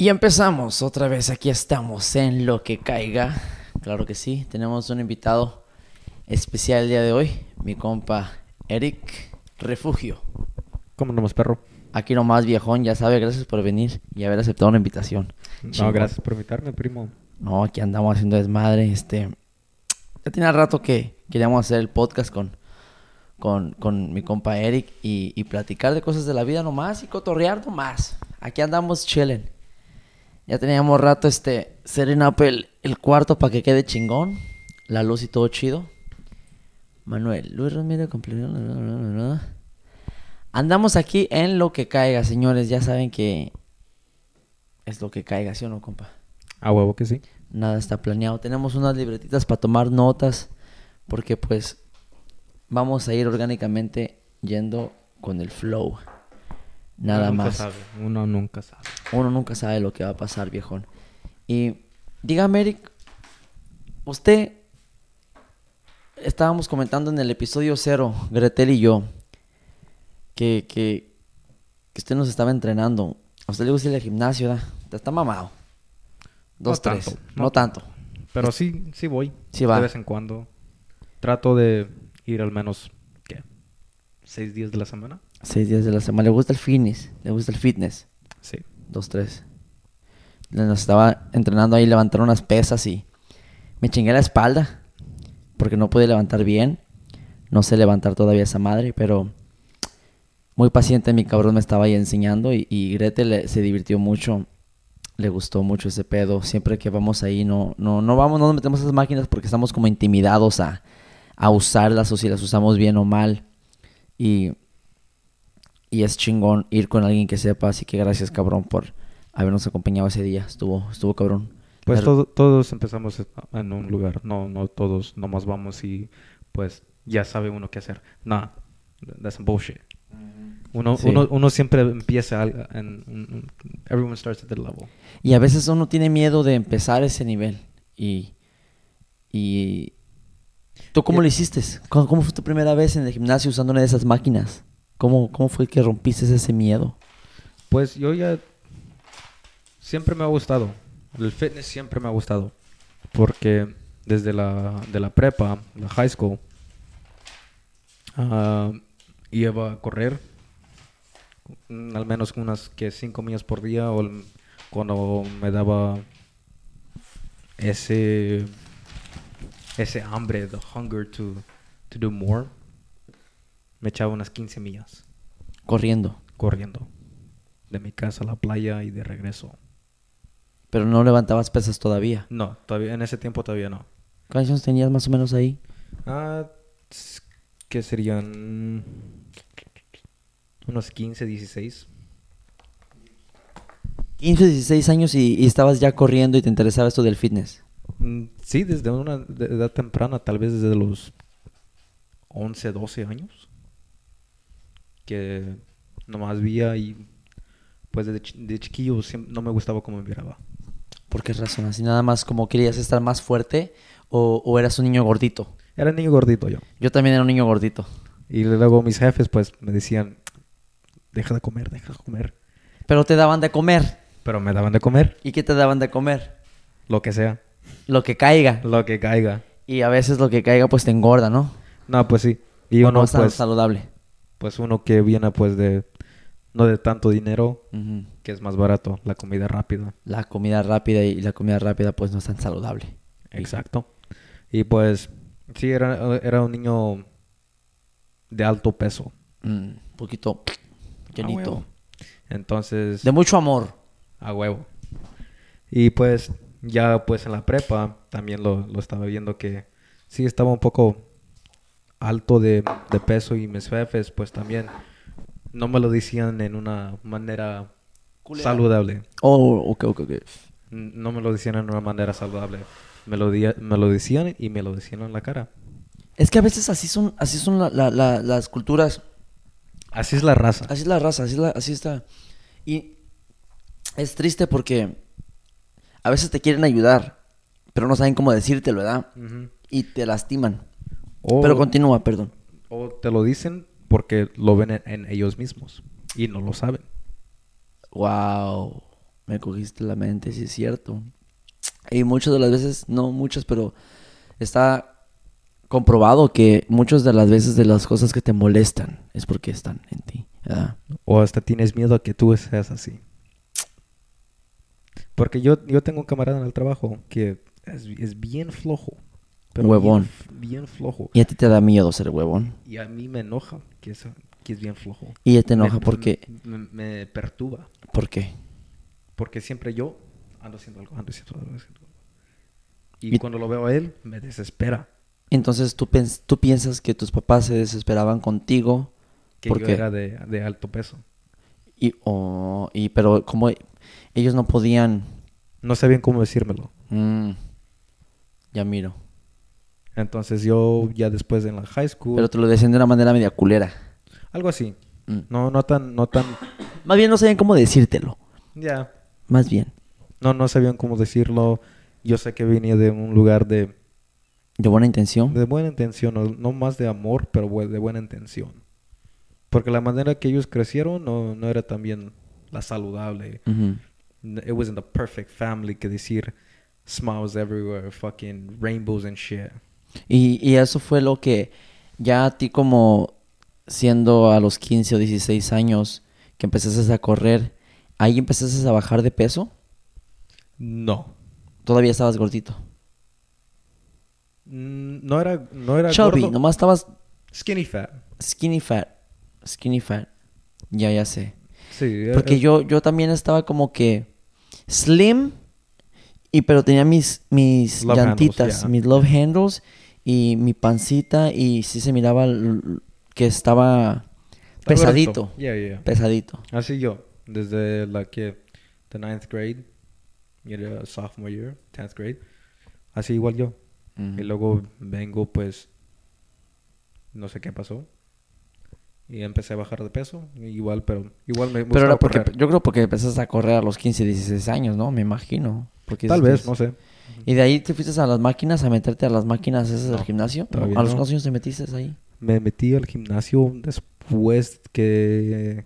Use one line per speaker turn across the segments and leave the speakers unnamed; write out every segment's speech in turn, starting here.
Y empezamos otra vez, aquí estamos en lo que caiga. Claro que sí, tenemos un invitado especial el día de hoy, mi compa Eric Refugio.
¿Cómo nomás, perro?
Aquí nomás, viejón, ya sabe, gracias por venir y haber aceptado una invitación.
No,
Chingón.
gracias por invitarme, primo.
No, aquí andamos haciendo desmadre. Este, ya tenía rato que queríamos hacer el podcast con, con, con mi compa Eric y, y platicar de cosas de la vida nomás y cotorrear nomás. Aquí andamos chilling. Ya teníamos rato este, setting up el, el cuarto para que quede chingón. La luz y todo chido. Manuel, Luis Ramírez completo. Andamos aquí en lo que caiga, señores. Ya saben que es lo que caiga, ¿sí o no, compa?
A huevo que sí.
Nada está planeado. Tenemos unas libretitas para tomar notas. Porque pues vamos a ir orgánicamente yendo con el flow. Nada
Uno
más.
sabe, Uno nunca sabe.
Uno nunca sabe lo que va a pasar, viejón. Y dígame, Eric, usted estábamos comentando en el episodio cero, Gretel y yo, que, que, que usted nos estaba entrenando. A usted le gusta ir al gimnasio, ¿verdad? Está mamado. Dos,
No
tres.
tanto,
no,
no
tanto.
Pero sí, sí voy.
Sí va.
De vez en cuando. Trato de ir al menos, ¿qué? ¿Seis días de la semana?
Seis días de la semana. ¿Le gusta el fitness? ¿Le gusta el fitness?
Sí.
Dos, tres. Nos estaba entrenando ahí, levantar unas pesas y me chingué la espalda porque no pude levantar bien. No sé levantar todavía esa madre, pero muy paciente mi cabrón me estaba ahí enseñando y, y Gretel le- se divirtió mucho. Le gustó mucho ese pedo. Siempre que vamos ahí no, no, no vamos, no nos metemos a esas máquinas porque estamos como intimidados a, a usarlas o si las usamos bien o mal. Y, y es chingón ir con alguien que sepa, así que gracias cabrón por habernos acompañado ese día. Estuvo, estuvo cabrón.
Pues todo- todos empezamos en un lugar. No, no todos nomás vamos y pues ya sabe uno qué hacer. Nah, that's some bullshit. Uno,
Sí.
uno, uno siempre empieza en, everyone starts at the level.
Y a veces uno tiene miedo de empezar ese nivel. Y. y ¿Tú cómo
Ya-
lo hiciste? ¿Cómo, cómo fue tu primera vez en el gimnasio usando una de esas máquinas? ¿Cómo, cómo fue que rompiste ese miedo?
Pues yo ya siempre me ha gustado. El fitness siempre me ha gustado. Porque desde la, de la prepa, la high school, ah, iba a correr mm, al menos unas que 5 millas por día o cuando me daba ese ese hambre, the hunger to, to do more, me echaba unas 15 millas
Corriendo.
corriendo de mi casa a la playa y de regreso.
Pero no levantabas pesas todavía.
No, todavía en ese tiempo todavía no.
¿Cuántos años tenías más o menos ahí?
Ah, ¿qué serían? Unos 15, 16.
15, 16 años y, y estabas ya corriendo y te interesaba esto del fitness.
Mm, Sí, desde una edad temprana, tal vez desde los 11, 12 años. Que nomás veía y pues de, chi- de chiquillo no me gustaba cómo me miraba.
¿Por qué razón? ¿Así nada más como querías estar más fuerte o, o eras un niño gordito?
Era niño gordito yo.
Yo también era un niño gordito.
Y luego mis jefes pues me decían, deja de comer, deja de comer.
Pero te daban de comer.
Pero me daban de comer,
¿Y qué te daban de comer?
lo que sea,
Lo que caiga.
lo que caiga.
Y a veces lo que caiga pues te engorda, ¿no?
No, pues sí. Y uno
no
pues,
saludable.
Pues uno que viene pues de, no de tanto dinero, que es más barato, la comida rápida.
La comida rápida y la comida rápida pues no es tan saludable.
Exacto. Y pues, sí, era, era un niño de alto peso.
Mm, un poquito llenito.
Entonces,
De mucho amor.
a huevo. Y pues, ya pues en la prepa también lo, lo estaba viendo que sí estaba un poco alto de, de peso y mis jefes pues también no me lo decían en una manera
Culera.
saludable.
Oh, ok, ok, ok.
No me lo decían en una manera saludable. Me lo, di- me lo decían y me lo decían en la cara.
Es que a veces así son, así son la- la- la- las culturas.
Así es la raza.
Así es la raza, así, es la- así está. Y es triste porque a veces te quieren ayudar, pero no saben cómo decírtelo, ¿verdad?
Ujú.
Y te lastiman.
O,
Pero continúa, perdón.
o te lo dicen porque lo ven en, en ellos mismos y no lo saben.
Wow. Me cogiste la mente, sí es cierto. Y muchas de las veces, no muchas, pero está comprobado que muchas de las veces de las cosas que te molestan es porque están en ti. ¿verdad?
O hasta tienes miedo a que tú seas así. Porque yo, yo tengo un camarada en el trabajo que es, es bien flojo.
Huevón.
Bien, bien flojo.
Y a ti te da miedo ser huevón.
Y a mí me enoja que es, que es bien flojo.
Y ya te enoja
Me-
porque...
Me, me perturba.
¿Por qué?
Porque siempre yo ando haciendo algo, ando haciendo algo. ando haciendo algo. Y,
Y-
cuando lo veo a él, me desespera.
Entonces tú, tú piensas que tus papás se desesperaban contigo
Que
¿Por
yo
qué?
era de, de alto peso.
y, o- y pero como ellos no podían...
No sabían cómo decírmelo.
mm, ya miro.
Entonces yo ya después en la high school...
Pero te lo decían de una manera media culera.
algo así.
Mm.
No, no tan... No tan...
Más bien no sabían cómo decírtelo.
Ya.
Más bien.
No, no sabían cómo decirlo. Yo sé que venía de un lugar de,
De buena intención.
de buena intención, no, no más de amor, pero de buena intención. Porque la manera que ellos crecieron no, no era también la saludable. It wasn't the perfect family que decir smiles everywhere, fucking rainbows and shit.
Y, y eso fue lo que ya a ti como siendo a los 15 o 16 años que empezaste a correr, ahí empezaste a bajar de peso.
No.
Todavía estabas gordito.
Mm, No era, no era
Chubby,
gordo.
nomás estabas
Skinny fat.
skinny fat. Skinny fat. Ya, ya sé.
Sí.
Porque yo, yo también estaba como que slim, y pero tenía mis, mis
Love
llantitas,
handles, yeah.
mis love handles y mi pancita y sí se miraba que estaba pesadito.
Yeah, yeah.
Pesadito.
Así yo, desde la que, the ninth grade, y era sophomore year, tenth grade, así igual yo. Y luego vengo, pues, no sé qué pasó. Y empecé a bajar de peso, igual, pero igual me
Pero era porque,
correr.
yo creo porque empezaste a correr a los 15, 16 años, ¿no? Me imagino. Porque
Tal vez, no
¿Y de ahí te fuiste a las máquinas, a meterte a las máquinas esas del
No,
gimnasio? ¿A los cuántos años te metiste ahí?
Me metí al gimnasio después que...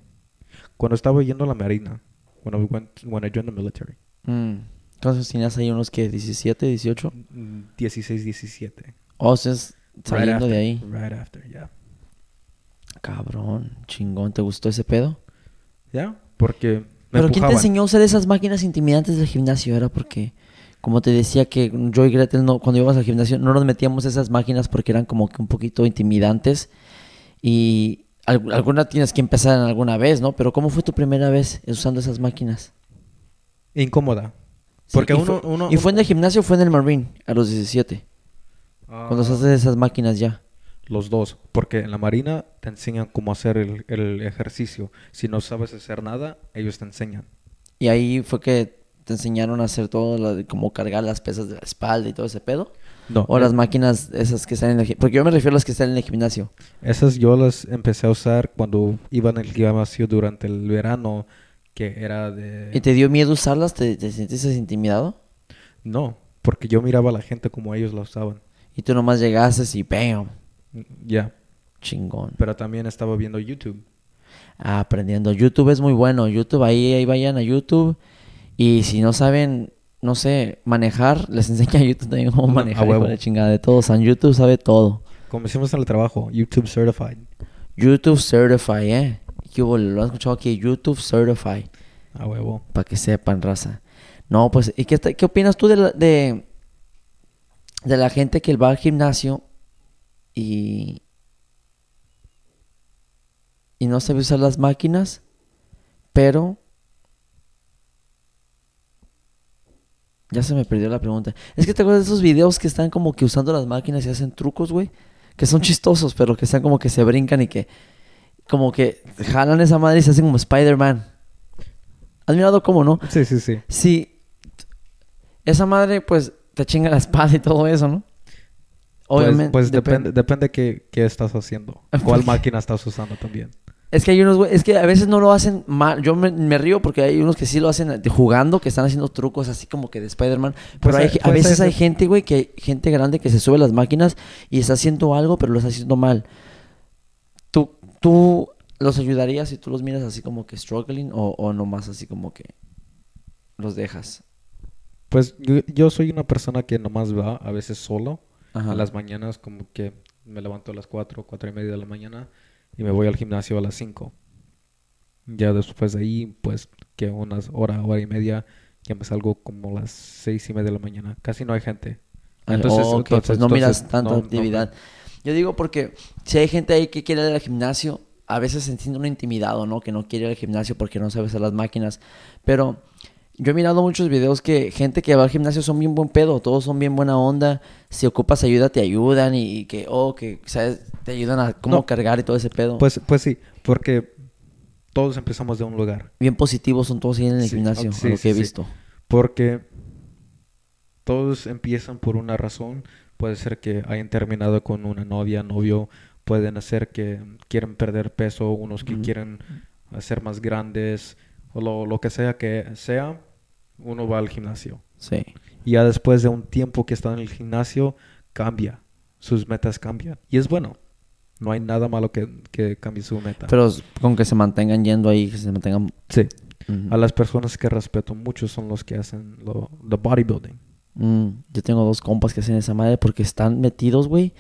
Cuando estaba yendo a la marina. When I, went, when I joined the military.
Mm. Entonces tenías ahí unos que 17, 18.
Mm, 16, 17.
O sea, es
Right
saliendo de
after,
ahí.
Right after, yeah.
Cabrón, chingón, ¿te gustó ese pedo?
¿Ya? Porque me
Pero ¿quién te enseñó a usar esas máquinas intimidantes del gimnasio? Era porque, como te decía que yo y Gretel, no, cuando íbamos al gimnasio, no nos metíamos esas máquinas porque eran como que un poquito intimidantes. Y al- alguna tienes que empezar en alguna vez, ¿no? Pero ¿cómo fue tu primera vez usando esas máquinas?
Incómoda.
Sí,
Porque
y
uno,
fue,
uno...
¿Y fue en el gimnasio o fue en el Marine a los 17?
Ah,
Cuando usaste esas máquinas ya.
Los dos. Porque en la marina te enseñan cómo hacer el, el ejercicio. Si no sabes hacer nada, ellos te enseñan.
Y ahí fue que te enseñaron a hacer todo, lo de cómo cargar las pesas de la espalda y todo ese pedo.
No.
O las máquinas esas que están en el gimnasio. Porque yo me refiero a las que están en el gimnasio.
Esas yo las empecé a usar cuando iba en el gimnasio durante el verano. Que era de...
¿Y te dio miedo usarlas? ¿Te, te sentiste intimidado?
No. Porque yo miraba a la gente como ellos la usaban.
Y tú nomás llegaste y ¡bam!
Ya.
Chingón.
Pero también estaba viendo YouTube.
Ah, aprendiendo. YouTube es muy bueno. YouTube, ahí, ahí vayan a YouTube. Y si no saben, no sé, manejar, les enseña a YouTube también cómo
a
manejar. de la chingada de todo. San YouTube sabe todo.
Como hicimos en el trabajo. YouTube Certified.
YouTube Certify, ¿eh? ¿Qué hubo? Lo han escuchado aquí. YouTube Certify.
A huevo.
Para que sepan, raza. No, pues, ¿y qué opinas tú de la, de, de la gente que va al gimnasio y, y no sabe usar las máquinas, pero... Ya se me perdió la pregunta. Es que te acuerdas de esos videos que están como que usando las máquinas y hacen trucos, güey. Que son chistosos, pero que están como que se brincan y que... Como que jalan esa madre y se hacen como Spider-Man. ¿Has mirado cómo, no?
Sí, sí, sí.
Sí. Esa madre, pues, te chinga la espalda y todo eso, ¿no?
Pues, pues
depen-
depende, depende qué, qué estás haciendo. ¿Cuál máquina estás usando también?
Es que hay unos, es que a veces no lo hacen mal. Yo me, me río porque hay unos que sí lo hacen de- jugando, que están haciendo trucos así como que de Spider-Man. Pero
Pues,
hay, a veces hay gente, güey, que gente grande que se sube a las máquinas y está haciendo algo, pero lo está haciendo mal. ¿Tú, tú los ayudarías si tú los miras así como que struggling o, o nomás así como que los dejas?
Pues yo, yo soy una persona que nomás va a veces solo.
Ajá.
A las mañanas como que me levanto a las 4, 4 y media de la mañana y me voy al gimnasio a las 5. Ya después de ahí, pues que unas hora, hora y media, ya me salgo como a las 6 y media de la mañana. Casi no hay gente.
Ah,
Entonces, entonces-
pues no miras tanta
no- no-
actividad. Yo digo porque si hay gente ahí que quiere ir al gimnasio, a veces se siente uno intimidado, ¿no? Que no quiere ir al gimnasio porque no sabe usar las máquinas. Pero yo he mirado muchos videos que gente que va al gimnasio son bien buen pedo, todos son bien buena onda. Si ocupas ayuda, te ayudan y, y que, oh, que, ¿sabes? Te ayudan a cómo
No.
cargar y todo ese pedo.
Pues, pues sí, porque todos empezamos de un lugar.
bien positivos son todos ahí en el
Sí,
gimnasio,
oh, sí,
a lo
sí,
que he
sí.
visto.
Porque todos empiezan por una razón. Puede ser que hayan terminado con una novia, novio. Pueden hacer que quieren perder peso, unos que quieren hacer más grandes, o lo, lo que sea que sea, uno va al gimnasio.
Sí.
Y ya después de un tiempo que está en el gimnasio, cambia. Sus metas cambian. Y es bueno. No hay nada malo que, que cambie su meta.
Pero con que se mantengan yendo ahí, que se mantengan...
sí. A las personas que respeto mucho son los que hacen lo, the bodybuilding.
Mm, yo tengo dos compas que hacen esa madre porque están metidos, güey,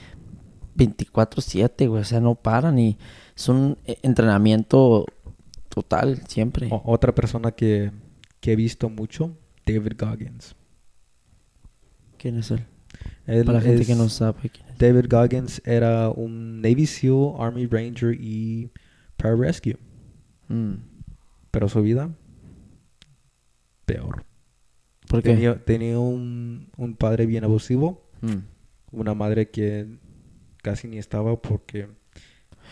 24/7, güey. O sea, no paran y es un eh, entrenamiento total, siempre.
O- otra persona que, que he visto mucho, David Goggins.
¿Quién es él?
Él
Para la gente que no sabe quién es.
David Goggins era un Navy SEAL, Army Ranger y Pararescue.
Mm,
Pero su vida, peor.
¿Por qué?
Tenía, tenía un, un padre bien abusivo,
Mm.
una madre que casi ni estaba porque...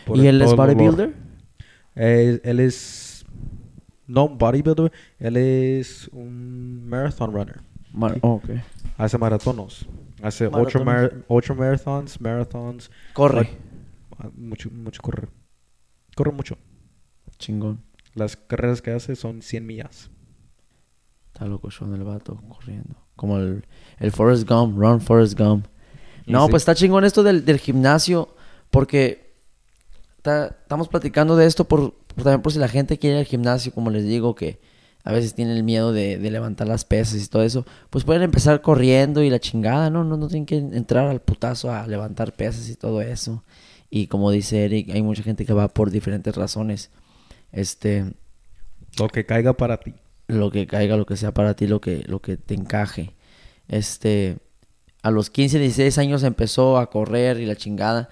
por
¿Y él es bodybuilder?
Él, él es... No un bodybuilder, él es un marathon runner.
Mar- oh, ok.
Hace maratonos. Hace ocho, mar- ocho marathons, marathons.
Corre.
ah, Mucho, mucho correr. Corre mucho.
Chingón.
Las carreras que hace son 100 millas.
Está loco Sean el vato corriendo. Como el, el Forrest Gump, Run Forrest Gump. No,
sí.
pues está chingón esto del, del gimnasio, porque estamos platicando de esto por, por- también por si la gente quiere ir al gimnasio, como les digo, que a veces tienen el miedo de, de levantar las pesas y todo eso, pues pueden empezar corriendo y la chingada, ¿no? No, no tienen que entrar al putazo a levantar pesas y todo eso. Y como dice Eric, hay mucha gente que va por diferentes razones. Este,
Lo que caiga para ti.
lo que caiga, lo que sea para ti, lo que, lo que te encaje. Este, a los 15, 16 años empezó a correr y la chingada.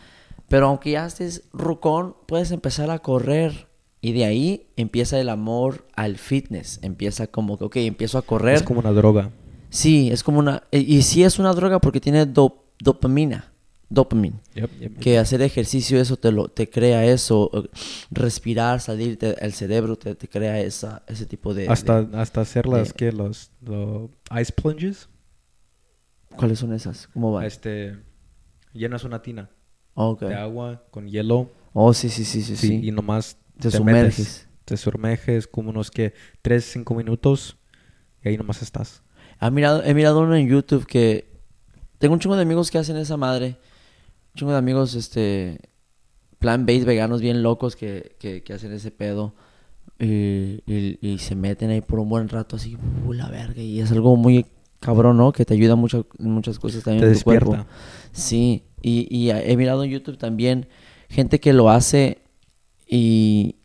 Pero aunque ya estés rucón, puedes empezar a correr. Y de ahí empieza el amor al fitness. Empieza como que, ok, empiezo a correr.
Es como una droga.
Sí, es como una... Y y sí es una droga porque tiene dop- dopamina. Dopamina.
Yep, yep, yep.
Que hacer ejercicio, eso te lo te crea eso. eh, Respirar, salirte el cerebro te, te crea esa, ese tipo de...
hasta,
de-
hasta hacer las que los, los ice plunges.
¿Cuáles son esas? ¿Cómo va?
Este, llenas una tina
Ok.
de agua con hielo.
Oh, sí, sí, sí, sí,
Sí,
sí.
y nomás
Te
metes,
sumerges.
te sumerges como unos que 3, 5 minutos y ahí nomás estás.
Ha mirado, he mirado uno en YouTube que... Tengo un chingo de amigos que hacen esa madre. Un chingo de amigos, este... Plan-based veganos bien locos que, que, que hacen ese pedo. Y, y- y se meten ahí por un buen rato así, uh, la verga. Y es algo muy cabrón, ¿no? Que te ayuda mucho muchas cosas también
Te
en tu cuerpo.
despierta.
Sí, y, y he mirado en YouTube también gente que lo hace y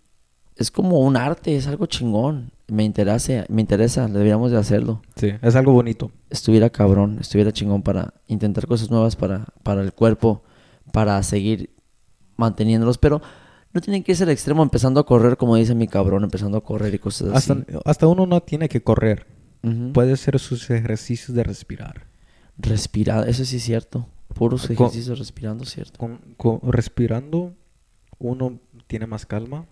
es como un arte, es algo chingón. Me interesa, me interesa, deberíamos de hacerlo.
Sí, es algo bonito.
Estuviera cabrón, estuviera chingón para intentar cosas nuevas para, para el cuerpo, para seguir manteniéndolos, pero no tienen que ser al extremo empezando a correr, como dice mi cabrón, empezando a correr y cosas así.
Hasta, uno no tiene que correr. Puede hacer sus ejercicios de respirar.
Respirar, eso sí es cierto. Puros ejercicios respirando, ¿cierto?
Con, con- respirando, uno tiene más calma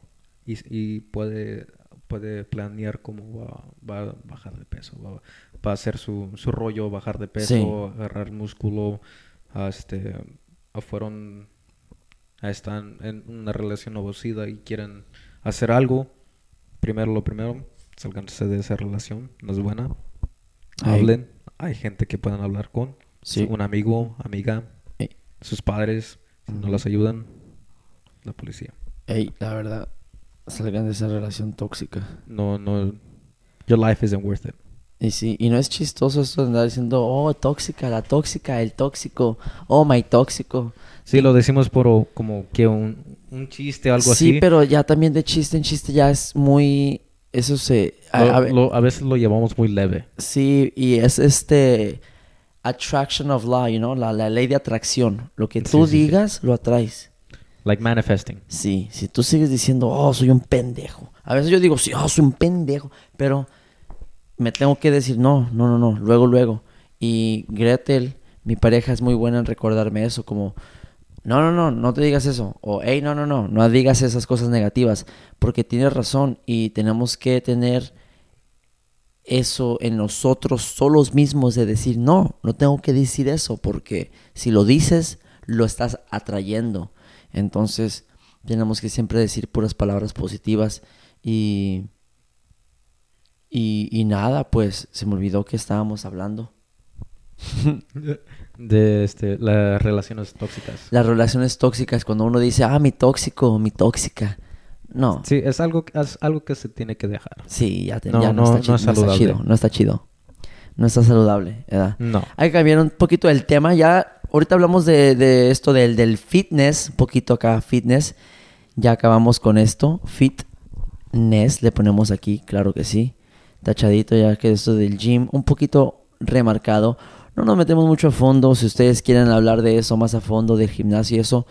y, y puede, puede planear cómo va, va a bajar de peso. Va, va a hacer su, su rollo, bajar de peso,
Sí.
agarrar músculo. Este, fueron, están en una relación abusiva y quieren hacer algo. Primero lo primero, salganse de esa relación, no es buena. Hablen. Hay gente que puedan hablar con.
Sí.
Un amigo, amiga,
Ey.
sus padres, si no las ayudan, la policía.
Ey, la verdad, salgan de esa relación tóxica.
No, no, your life isn't worth it.
Y sí, y no es chistoso esto de andar diciendo, oh, tóxica, la tóxica, el tóxico, oh, my tóxico.
Sí, lo decimos por como que un, un chiste algo así.
Sí, pero ya también de chiste en chiste ya es muy... Eso se... a-
Lo-
a ver-
lo- a veces lo llevamos muy leve.
Sí, y es este... Attraction of law, you know, la, la ley de atracción. Lo que tú
Sí, sí, sí.
digas, lo atraes.
Like manifesting.
Sí, si tú sigues diciendo, oh, soy un pendejo. A veces yo digo, sí, oh, soy un pendejo. Pero me tengo que decir, no, no, no, no, luego, luego. Y Gretel, mi pareja, es muy buena en recordarme eso, como, no, no, no, no te digas eso. O, hey, no, no, no, no digas esas cosas negativas. Porque tienes razón y tenemos que tener eso en nosotros solos mismos de decir, no, no tengo que decir eso, porque si lo dices, lo estás atrayendo. Entonces, tenemos que siempre decir puras palabras positivas y... Y, y nada, pues se me olvidó que estábamos hablando.
De este, las relaciones tóxicas.
Las relaciones tóxicas, cuando uno dice, ah, mi tóxico, mi tóxica. No,
Sí, es algo, es algo que se tiene que dejar.
sí, ya, te-
No,
ya no,
no-
está
no es
no está
saludable.
chido, no está chido. No está saludable, ¿verdad?
No.
Hay que cambiar un poquito el tema. Ya, ahorita hablamos de, de esto del, del fitness, un poquito acá, fitness. Ya acabamos con esto. Fitness, le ponemos aquí, claro que sí. Tachadito, ya que esto del gym, un poquito remarcado. No nos metemos mucho a fondo. Si ustedes quieren hablar de eso más a fondo, del gimnasio y eso,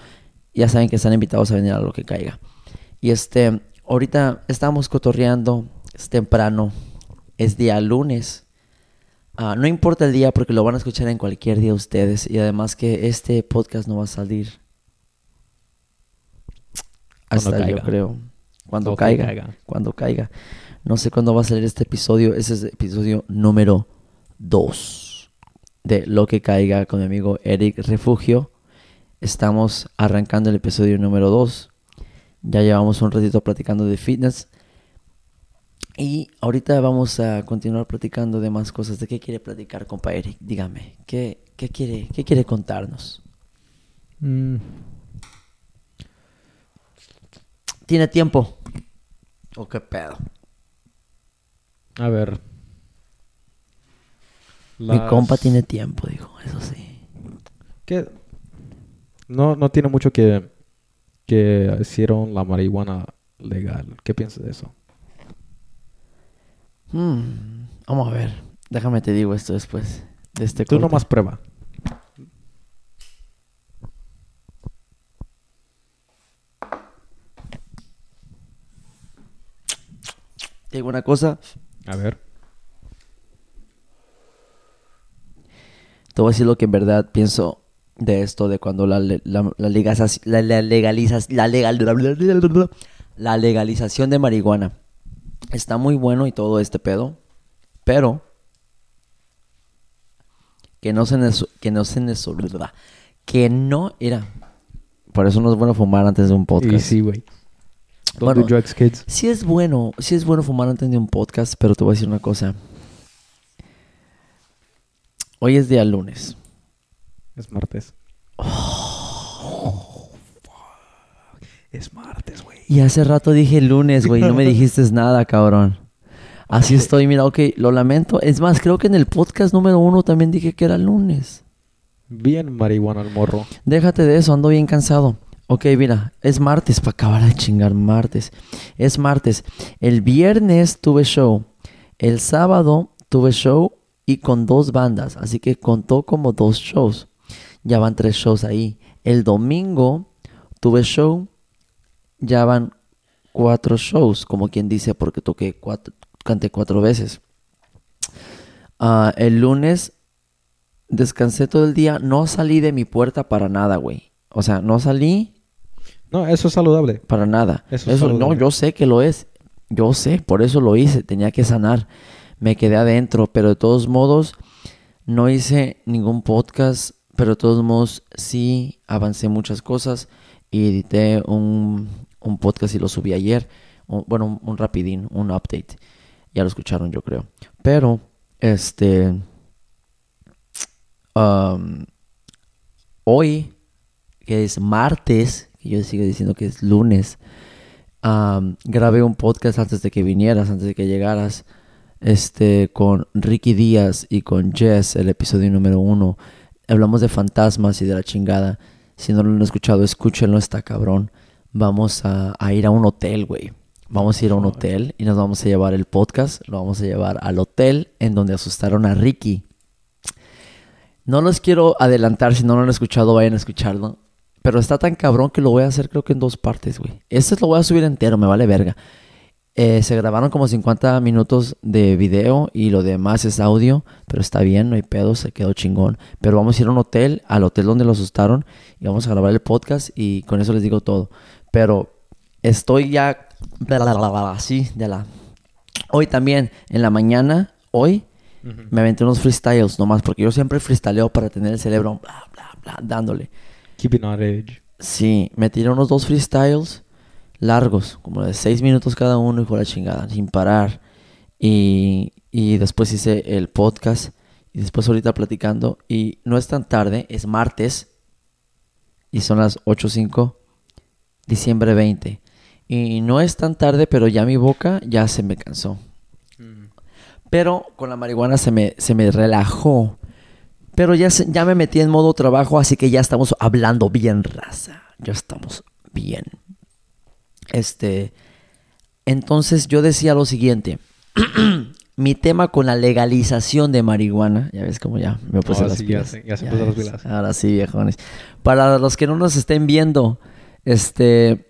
ya saben que están invitados a venir a lo que caiga. Y este, ahorita estamos cotorreando, es temprano, es día lunes. Ah, no importa el día porque lo van a escuchar en cualquier día ustedes. Y además que este podcast no va a salir
Cuando
hasta yo
caiga.
creo. Cuando caiga,
caiga.
Cuando caiga. No sé cuándo va a salir este episodio. Ese es el episodio número 2 de Lo que caiga con mi amigo Eric Refugio. Estamos arrancando el episodio número 2. Ya llevamos un ratito platicando de fitness. Y ahorita vamos a continuar platicando de más cosas. ¿De qué quiere platicar, compa Eric? Dígame, ¿qué, qué, quiere, qué quiere contarnos?
Mm,
¿Tiene tiempo? ¿O qué pedo?
a ver.
Mi compa tiene tiempo, dijo, eso sí.
que no, no tiene mucho que, que hicieron la marihuana legal. ¿Qué piensas de eso?
Hmm, vamos a ver. Déjame te digo esto después de este
Tú
corte.
nomás prueba.
Te digo una cosa.
A ver.
Te voy a decir lo que en verdad pienso de esto, de cuando la, la, la legaliza- la- la legalizas- la legal- la legalización de marihuana. Está muy bueno y todo este pedo, pero que no se nos, que no se nos olvida, que no era. Por eso no es bueno fumar antes de un podcast.
Y sí, güey.
Bueno,
do drugs, kids.
Sí es bueno, sí es bueno fumar antes de un podcast, pero te voy a decir una cosa. Hoy es día lunes.
Es martes. Es martes, güey.
Y hace rato dije lunes, güey, no me dijiste nada, cabrón. Así estoy, mira, ok, lo lamento. Es más, creo que en el podcast número uno también dije que era lunes.
Bien marihuana el morro.
Déjate de eso, ando bien cansado. Ok, mira, es martes, para acabar de chingar martes. Es martes. El viernes tuve show. El sábado tuve show y con dos bandas. Así que contó como dos shows. Ya van tres shows ahí. El domingo tuve show. Ya van cuatro shows, como quien dice, porque toqué cuatro, canté cuatro veces. Ah, el lunes descansé todo el día. No salí de mi puerta para nada, güey. O sea, no salí
No, eso es saludable.
para nada.
Eso es
Eso, no,
saludable.
yo sé que lo es. Yo sé, por eso lo hice. Tenía que sanar. Me quedé adentro, pero de todos modos no hice ningún podcast, pero de todos modos sí avancé muchas cosas y edité un, un podcast y lo subí ayer. Bueno, un, rapidín, un update. Ya lo escucharon, yo creo. Pero, este... um, hoy, que es martes, que yo sigo diciendo que es lunes, am, grabé un podcast antes de que vinieras, antes de que llegaras. este, con Ricky Díaz y con Jess, el episodio número uno. Hablamos de fantasmas y de la chingada. Si no lo han escuchado, escúchenlo, está cabrón. Vamos a, a ir a un hotel, güey. Vamos a ir a un hotel y nos vamos a llevar el podcast, lo vamos a llevar al hotel en donde asustaron a Ricky. No los quiero adelantar, si no lo han escuchado, vayan a escucharlo. Pero está tan cabrón que lo voy a hacer creo que en dos partes, güey. Este lo voy a subir entero, me vale verga. Eh, se grabaron como 50 minutos de video y lo demás es audio, pero está bien, no hay pedo, se quedó chingón. Pero vamos a ir a un hotel, al hotel donde lo asustaron y vamos a grabar el podcast y con eso les digo todo. Pero estoy ya así de la... Hoy también, en la mañana, hoy, me aventé unos freestyles nomás, porque yo siempre freestyleo para tener el cerebro bla, bla, bla, dándole.
Keeping on edge.
Sí, me tiré unos dos freestyles largos, como de seis minutos cada uno y fue la chingada, sin parar. Y, y después hice el podcast y después ahorita platicando. Y no es tan tarde, es martes y son las 8.05, diciembre 20. Y no es tan tarde, pero ya mi boca ya se me cansó. Pero con la marihuana se me, se me relajó. Pero ya, se- ya me metí en modo trabajo, así que ya estamos hablando bien, raza. Ya estamos bien. Este. Entonces yo decía lo siguiente. Mi tema con la legalización de marihuana. Ya ves cómo ya me puse
Ahora
las
sí, ya
pilas.
se- ya se puso las pilas.
Ahora sí, viejones. Para los que no nos estén viendo, este.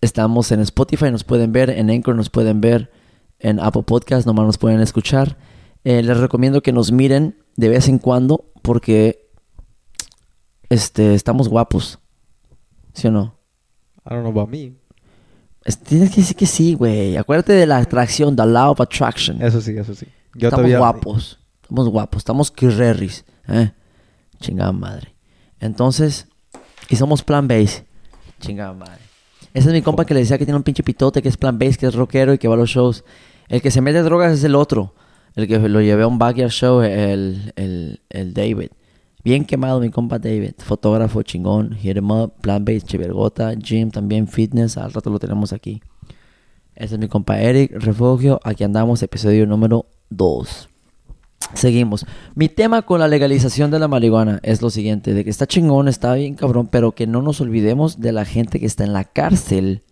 Estamos en Spotify, nos pueden ver, en Anchor nos pueden ver, en Apple Podcast nomás nos pueden escuchar. Eh, les recomiendo que nos miren de vez en cuando porque este, estamos guapos. ¿Sí o no?
I don't know about me.
Es- tienes que decir que sí, güey. Acuérdate de la atracción, the law of attraction.
Eso sí, eso sí. Yo
estamos
todavía...
guapos. Estamos guapos. Estamos quirreris. ¿eh? Chingada madre. Entonces, y somos plan base. Chingada madre. Ese es mi compa que le decía que tiene un pinche pitote, que es plan base, que es rockero y que va a los shows. El que se mete drogas es el otro. El que lo llevé a un backyard show, el, el, el David. Bien quemado mi compa David. Fotógrafo chingón. Hit him up. Plan base, chivergota. Gym también, fitness. Al rato lo tenemos aquí. Ese es mi compa Eric Refugio. Aquí andamos, episodio número 2. Seguimos. Mi tema con la legalización de la marihuana es lo siguiente, de que está chingón, está bien cabrón, pero que no nos olvidemos de la gente que está en la cárcel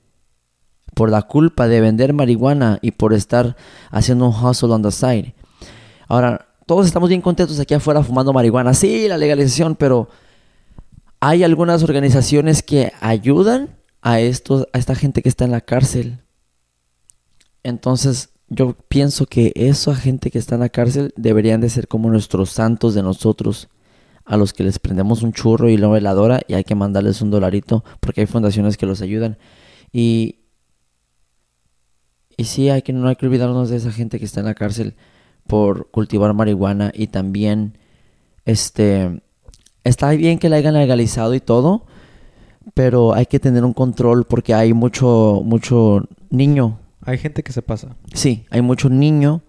por la culpa de vender marihuana y por estar haciendo un hustle on the side. Ahora, todos estamos bien contentos aquí afuera fumando marihuana. Sí, la legalización, pero hay algunas organizaciones que ayudan a estos, a esta gente que está en la cárcel. Entonces, yo pienso que esa gente que está en la cárcel deberían de ser como nuestros santos de nosotros, a los que les prendemos un churro y la veladora y hay que mandarles un dolarito porque hay fundaciones que los ayudan. Y, y sí, hay que, no hay que olvidarnos de esa gente que está en la cárcel por cultivar marihuana y también, este, está bien que la hayan legalizado y todo, pero hay que tener un control porque hay mucho, mucho niño
Hay gente que se pasa.
Sí, hay mucho niño,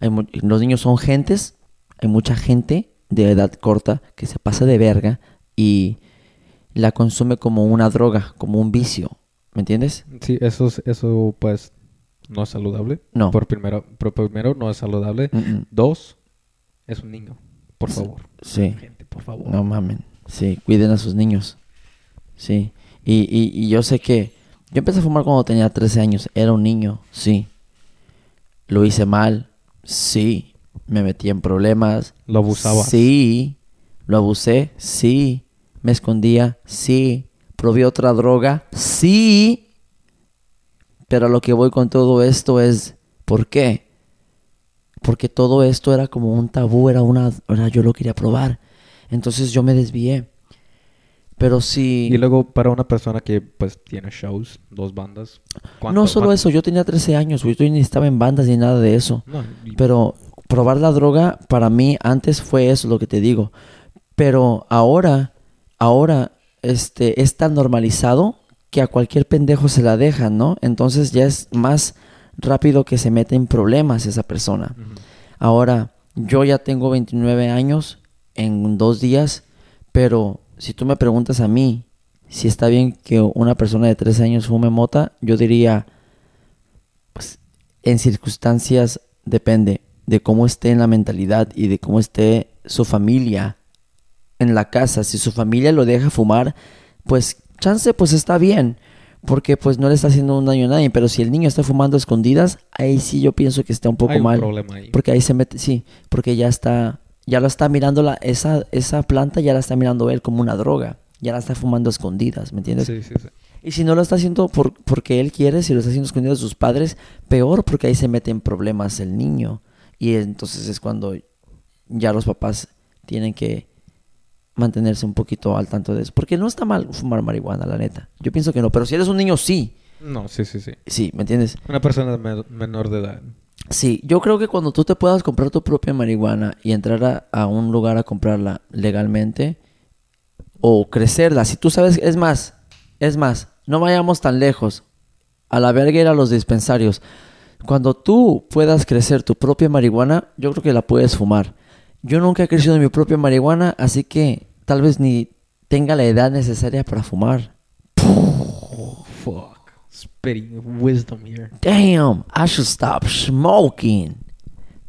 hay mu- los niños son gentes, hay mucha gente de edad corta que se pasa de verga y la consume como una droga, como un vicio, ¿me entiendes?
Sí, eso, es- eso pues no es saludable.
No.
Por primero, por primero no es saludable.
Mm, mm.
Dos, es un niño. Por favor.
Sí,
Gente, por favor.
no mamen, sí, cuiden a sus niños, sí, y, y, y yo sé que yo empecé a fumar cuando tenía 13 años, era un niño, sí, lo hice mal, sí, me metí en problemas,
Lo abusabas.
Sí. ¿Lo abusé? Sí. ¿Me escondía? Sí. ¿Probé otra droga? Sí. Pero lo que voy con todo esto es, ¿por qué? Porque todo esto era como un tabú, era una, era, yo lo quería probar. Entonces yo me desvié. Pero sí.
Y luego para una persona que pues tiene shows, dos bandas. ¿cuánto-
No solo eso, yo tenía 13 años, güey, yo ni estaba en bandas ni nada de eso.
No, y-
Pero probar la droga para mí antes fue eso lo que te digo. Pero ahora, ahora, este, es tan normalizado que a cualquier pendejo se la dejan, ¿no? Entonces ya es más rápido que se mete en problemas esa persona. Ahora, yo ya tengo 29 años en dos días, pero si tú me preguntas a mí si está bien que una persona de 13 años fume mota, yo diría, pues, en circunstancias depende de cómo esté en la mentalidad y de cómo esté su familia en la casa. Si su familia lo deja fumar, pues chance pues está bien, porque pues no le está haciendo un daño a nadie, pero si el niño está fumando a escondidas, ahí sí yo pienso que está un poco
Hay un
mal.
problema ahí.
Porque ahí se mete, sí, porque ya está, ya lo está mirando la, esa, esa planta, ya la está mirando él como una droga, ya la está fumando a escondidas, ¿me entiendes?
Sí, sí, sí.
Y si no lo está haciendo por, porque él quiere, si lo está haciendo escondido de sus padres, peor porque ahí se mete en problemas el niño. Y entonces es cuando ya los papás tienen que mantenerse un poquito al tanto de eso. Porque no está mal fumar marihuana, la neta. Yo pienso que no, pero si eres un niño, sí.
No, sí, sí, sí.
Sí, ¿me entiendes?
Una persona me- menor de edad.
Sí, yo creo que cuando tú te puedas comprar tu propia marihuana y entrar a, a un lugar a comprarla legalmente o crecerla, si tú sabes, es más, es más, no vayamos tan lejos, a la verga ir a los dispensarios. Cuando tú puedas crecer tu propia marihuana, yo creo que la puedes fumar. Yo nunca he crecido mi propia marihuana, así que tal vez ni tenga la edad necesaria para fumar.
Fuck. Spitting wisdom here.
Damn, I should stop smoking.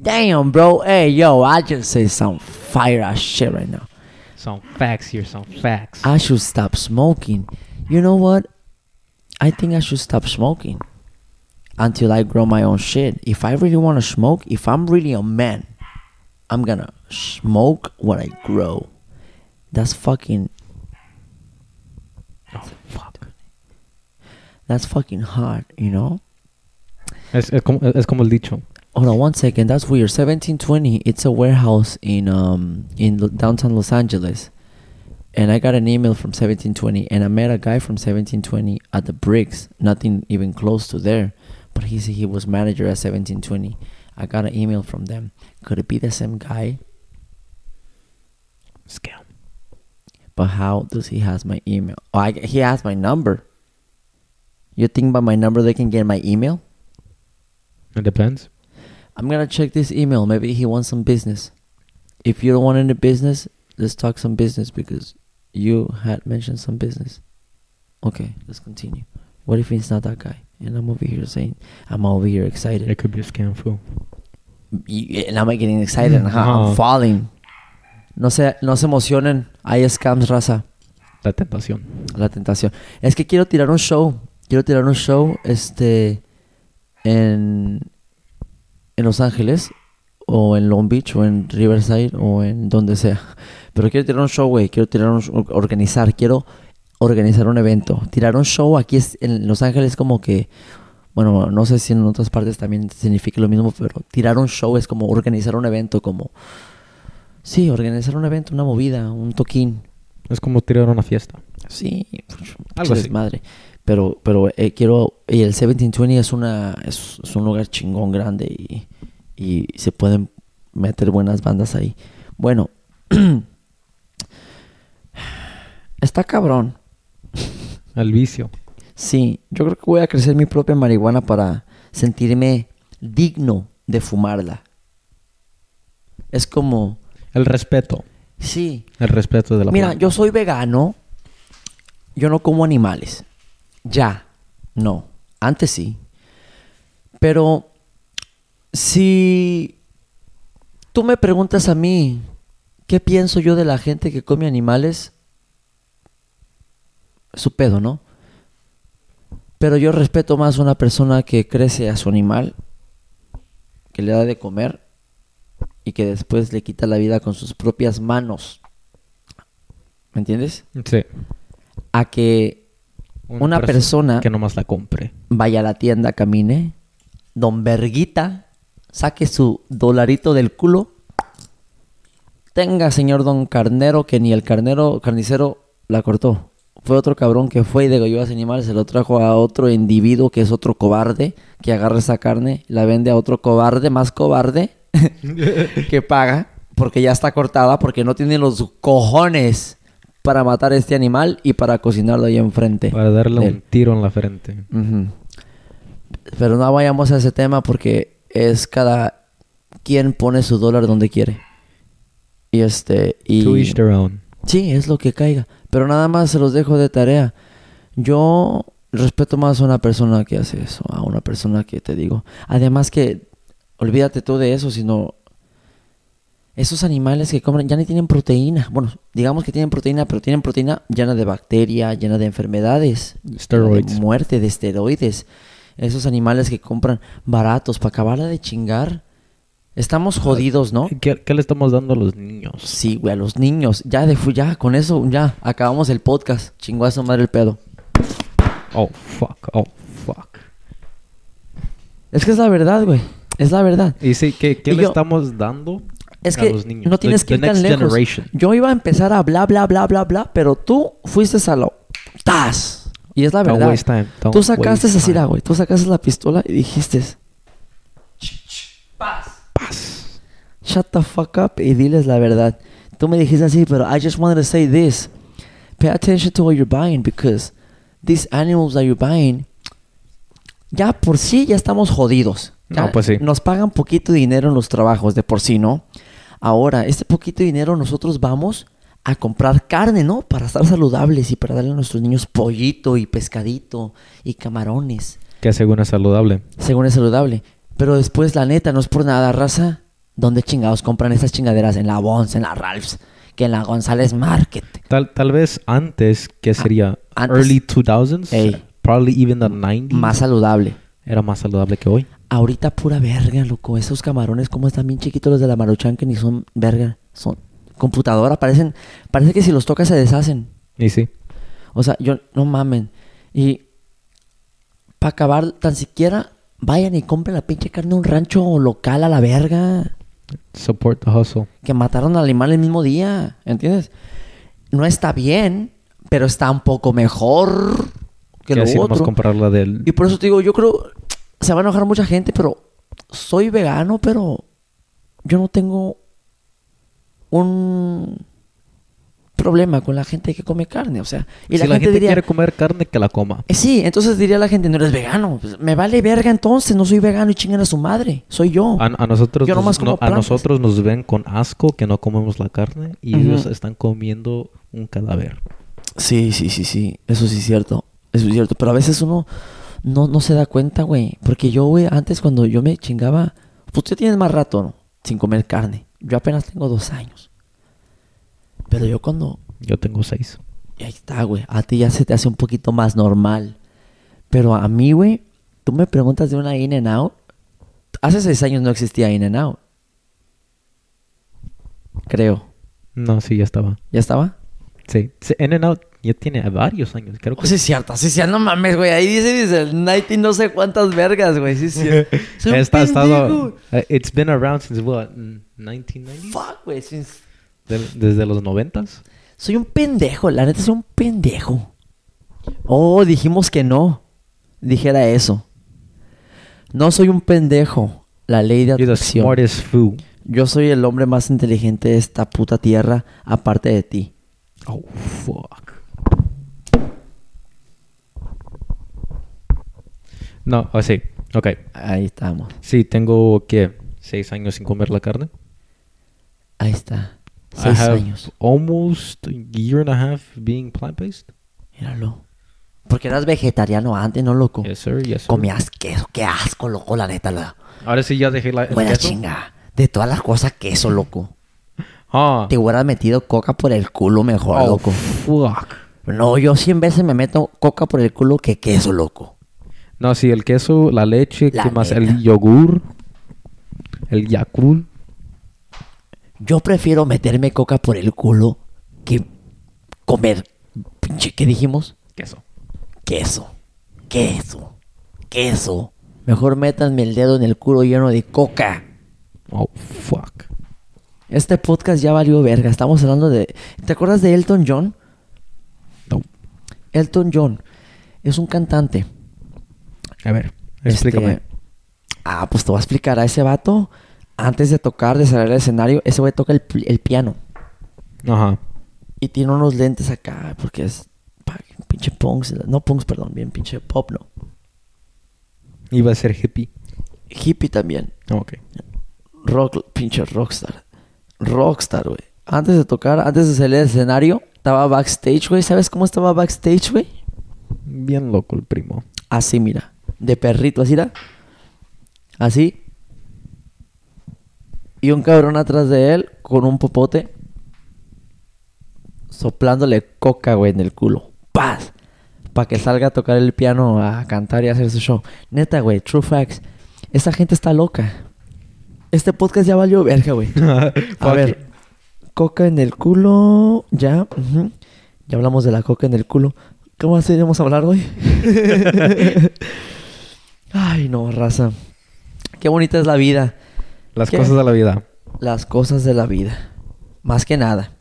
Damn, bro. Hey, yo, I just say some fire ass shit right now.
Some facts here, some facts.
I should stop smoking. You know what? I think I should stop smoking until I grow my own shit. If I really want to smoke, if I'm really a man, I'm gonna smoke what I grow. That's fucking.
oh, fuck.
That's fucking hard, you know?
Es, es, como, es como el dicho.
Hold on one second. That's weird. 1720. It's a warehouse in um in downtown Los Angeles, and I got an email from 1720, and I met a guy from 1720 at the Bricks. Nothing even close to there, but he said he was manager at 1720. I got an email from them. Could it be the same guy?
Scam.
But how does he has my email? Oh, I, he has my number. You think by my number they can get my email?
It depends.
I'm gonna check this email. Maybe he wants some business. If you don't want any business, let's talk some business because you had mentioned some business. Okay, let's continue. What if it's not that guy? And I'm over here saying, I'm over here excited.
It could be a scam fool.
Y- And I'm getting excited. and uh-huh.
I'm
falling. No se, no se emocionen. Hay scams, raza.
La tentación.
La tentación. Es que quiero tirar un show. Quiero tirar un show, este, en, en Los Ángeles, o en Long Beach, o en Riverside, o en donde sea. Pero quiero tirar un show, güey. Quiero tirar un organizar. Quiero organizar un evento. Tirar un show aquí es- en Los Ángeles como que, bueno, no sé si en otras partes también significa lo mismo, pero tirar un show es como organizar un evento, como, sí, organizar un evento, una movida, un toquín.
Es como tirar una fiesta.
Sí, pues,
Algo así.
madre. Pero, pero eh, quiero. Y el 1720 es una. Es, es un lugar chingón grande y, y se pueden meter buenas bandas ahí. Bueno. está cabrón.
El vicio.
Sí, yo creo que voy a crecer mi propia marihuana para sentirme digno de fumarla. Es como.
El respeto.
Sí,
El respeto de la
Mira,
planta.
yo soy vegano. Yo no como animales. Ya. No. Antes sí. Pero si tú me preguntas a mí qué pienso yo de la gente que come animales, su pedo, ¿no? Pero yo respeto más a una persona que crece a su animal, que le da de comer y que después le quita la vida con sus propias manos. ¿Me entiendes?
Sí.
A que Una persona-
que nomás la compre.
vaya a la tienda, camine, don Verguita, saque su dolarito del culo. Tenga, señor don Carnero, que ni el carnero carnicero la cortó. Fue otro cabrón que fue y degolló a ese animal, se lo trajo a otro individuo que es otro cobarde, que agarra esa carne, la vende a otro cobarde, más cobarde, que paga, porque ya está cortada, porque no tiene los cojones para matar a este animal y para cocinarlo ahí enfrente.
Para darle un tiro en la frente.
Pero no vayamos a ese tema porque es cada quien pone su dólar donde quiere. Y este y
To each their own.
sí, es lo que caiga, pero nada más se los dejo de tarea. Yo respeto más a una persona que hace eso, a una persona que te digo. Además que olvídate tú de eso, sino esos animales que comen ya ni tienen proteína. Bueno, digamos que tienen proteína, pero tienen proteína llena de bacteria, llena de enfermedades,
Steroids.
de muerte, de esteroides. Esos animales que compran baratos para acabarla de chingar. Estamos jodidos, ¿no?
¿Qué, qué le estamos dando a los niños?
Sí, güey, a los niños. Ya de ya, con eso, ya, acabamos el podcast. Chingó a su madre el pedo.
Oh, fuck. Oh, fuck.
Es que es la verdad, güey. Es la verdad.
Y sí, ¿qué, qué
Y
le
yo-
estamos dando
Es
a
que
los niños?
no tienes
The-
que ir tan lejos.
generation.
Yo iba a empezar a bla, bla, bla, bla, bla, pero tú fuiste a lo... ¡Tas! Y es la
Don't
verdad.
waste time. Don't
Tú sacaste así,
time.
güey. Tú sacaste la pistola y dijiste...
Paz.
Shut the fuck up y diles la verdad. Tú me dijiste así, pero I just wanted to say this. Pay attention to what you're buying because these animals that you're buying, ya por sí ya estamos jodidos.
No, pues sí.
Nos pagan poquito dinero en los trabajos de por sí, ¿no? Ahora, este poquito dinero nosotros vamos a comprar carne, ¿no? Para estar saludables y para darle a nuestros niños pollito y pescadito y camarones
Que según es saludable.
según es saludable. Pero después, la neta, no es por nada, raza. ¿Dónde chingados compran esas chingaderas? En la Bons, en la Ralphs, que en la González Market.
Tal, tal vez antes, que sería
Ah, antes.
early 2000s,
Ey.
probably even the 90s,
Más saludable.
era más saludable que hoy.
Ahorita pura verga, loco. Esos camarones, como están bien chiquitos los de la Maruchan, que ni son verga. Son computadora, parecen... Parece que si los tocas se deshacen.
Y sí.
O sea, yo... No mamen. Y... Para acabar, tan siquiera... Vayan y compren la pinche carne de un rancho local a la verga.
Support the hustle.
que mataron al animal el mismo día, ¿entiendes? No está bien, pero está un poco mejor que
Que
lo
así
otro.
comprarla del...
Y por eso te digo, yo creo, se va a enojar mucha gente, pero soy vegano, pero yo no tengo un problema con la gente que come carne, o sea, y
si
la,
la
gente,
gente
diría,
quiere comer carne, que la coma.
eh, sí, entonces diría la gente, no eres vegano, Pues, me vale verga entonces, no soy vegano y chingan a su madre, soy yo.
A, a nosotros,
Yo
nos, no- a nosotros nos ven con asco que no comemos la carne y ellos están comiendo un cadáver.
Sí, sí, sí, sí. Eso sí es cierto. Eso es cierto. Pero a veces uno no, no se da cuenta, güey. Porque yo, güey, antes cuando yo me chingaba... Pues tú tienes más rato, ¿no? Sin comer carne. Yo apenas tengo dos años. Pero yo cuando...
Yo tengo seis.
y ahí está, güey. A ti ya se te hace un poquito más normal. Pero a mí, güey... Tú me preguntas de una In-N-Out. Hace seis años no existía In-N-Out. Creo.
No, sí, ya estaba.
¿Ya estaba?
Sí. Sí, In-N-Out ya tiene varios años. Creo que
Oh, sí es cierto, sí es cierto. No mames, güey. Ahí dice, dice el 90 no sé cuántas vergas, güey. Sí es cierto.
Está estado... eh, It's been around since what? 1990?
Fuck, güey. since-
desde los noventas.
Soy un pendejo. La neta, soy un pendejo. Oh, dijimos que no. Dijera eso. No soy un pendejo. La ley de
You're the
atracción.
smartest fool.
Yo soy el hombre más inteligente de esta puta tierra, aparte de ti.
Oh, fuck. No, oh, sí. Ok.
Ahí estamos.
Sí, tengo, ¿qué? Seis años sin comer la carne.
Ahí está.
I
Seis
have
años.
almost a year and a half being plant-based.
Míralo. Porque eras vegetariano antes, ¿no, loco?
Yes, sir. Yes, sir.
Comías queso. Qué asco, loco, la neta. La...
Ahora sí ya dejé la,
Buena
queso.
chinga. De todas las cosas, queso, loco.
Ah.
Te hubieras metido coca por el culo mejor,
Oh,
loco.
fuck.
No, yo cien veces me meto coca por el culo que queso, loco.
No, sí, el queso, la leche,
La
¿qué más?
neta.
El yogur, el Yakult.
Yo prefiero meterme coca por el culo que comer. Pinche, ¿qué dijimos?
Queso.
Queso. Queso. Queso. Mejor métanme el dedo en el culo lleno de coca.
Oh, fuck.
Este podcast ya valió verga. Estamos hablando de. ¿Te acuerdas de Elton John?
No.
Elton John es un cantante.
A ver,
Este,
explícame.
ah, pues te voy a explicar. A ese vato, antes de tocar, de salir al escenario, ese güey toca el, el piano.
Ajá.
Y tiene unos lentes acá, porque es pinche punks. No punks, perdón, bien pinche pop, no.
Iba a ser hippie.
Hippie también.
Oh, ok.
Rock, pinche rockstar. Rockstar, güey. Antes de tocar, antes de salir al escenario, estaba backstage, güey. ¿Sabes cómo estaba backstage, güey?
Bien loco el primo.
Así, mira. De perrito, así, ¿da? Así. Y un cabrón atrás de él con un popote soplándole coca, güey, en el culo. ¡Paz! Para que salga a tocar el piano, a cantar y a hacer su show. Neta, güey, true facts. Esta gente está loca. Este podcast ya valió verga, güey. A ver, coca en el culo, ya. Ya hablamos de la coca en el culo. ¿Cómo así vamos a hablar hoy? Ay, no, raza. Qué bonita es la vida.
Las
¿Qué?
cosas de la vida.
Las cosas de la vida. Más que nada.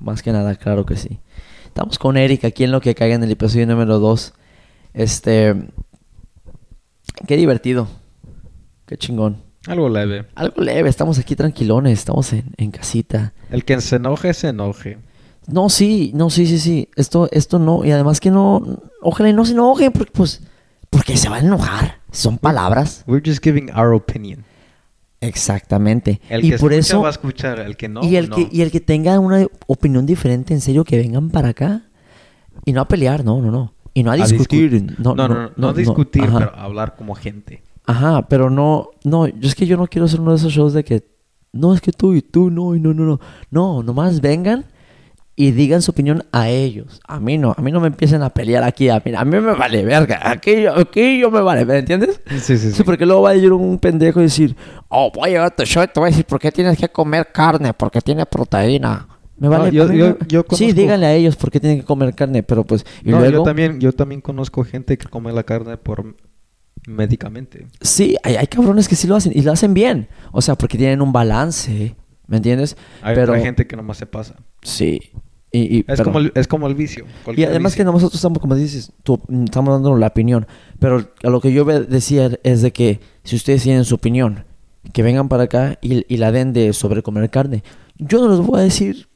Más que nada, claro que sí. Estamos con Eric aquí en lo que caiga en el episodio número 2. Este. Qué divertido. Qué chingón.
Algo leve.
Algo leve, estamos aquí tranquilones, estamos en, en casita.
El que se enoje, se enoje.
No, sí, no, sí, sí, sí. Esto, esto no. Y además que no. Ojalá y no se enojen, porque pues. Porque se van a enojar. Son palabras.
We're just giving our opinion.
Exactamente.
El
y
que
por
escucha
eso.
va a escuchar, el que no,
y, el
no.
que, y el que tenga una opinión diferente, en serio, que vengan para acá. Y no a pelear, no, no, no. Y no a
A
discutir.
discu-
no,
no, no, no, discutir,
Ajá.
pero hablar como gente.
Ajá, pero no, no, yo es que yo no quiero hacer uno de esos shows de que, no, es que tú y tú, no, y no, no, no. No, nomás vengan y digan su opinión a ellos. A mí no, a mí no me empiecen a pelear aquí, a mí, a mí me vale verga. Aquí, yo- aquí yo me vale, ¿me entiendes?
Sí, sí,
Sí, porque luego va a ir un pendejo y decir, oh, voy a llegar a tu show y te voy a decir por qué tienes que comer carne, porque tiene proteína. Me vale.
No, yo- yo-
Sí, díganle a ellos por qué tienen que comer carne, pero pues... Y
no,
luego...
yo también, yo también conozco gente que come la carne por médicamente.
Sí, hay, hay cabrones que sí lo hacen y lo hacen bien. O sea, porque tienen un balance, ¿me entiendes?
Hay
pero
otra gente que nomás se pasa.
sí. Y, y-
Es, como, el, es como el vicio.
y además que
vicio.
nosotros estamos, como dices, tú, mm, estamos dando la opinión. Pero a lo que yo decía es de que si ustedes tienen su opinión, que vengan para acá y, y la den de sobre comer carne. Yo no les voy a decir,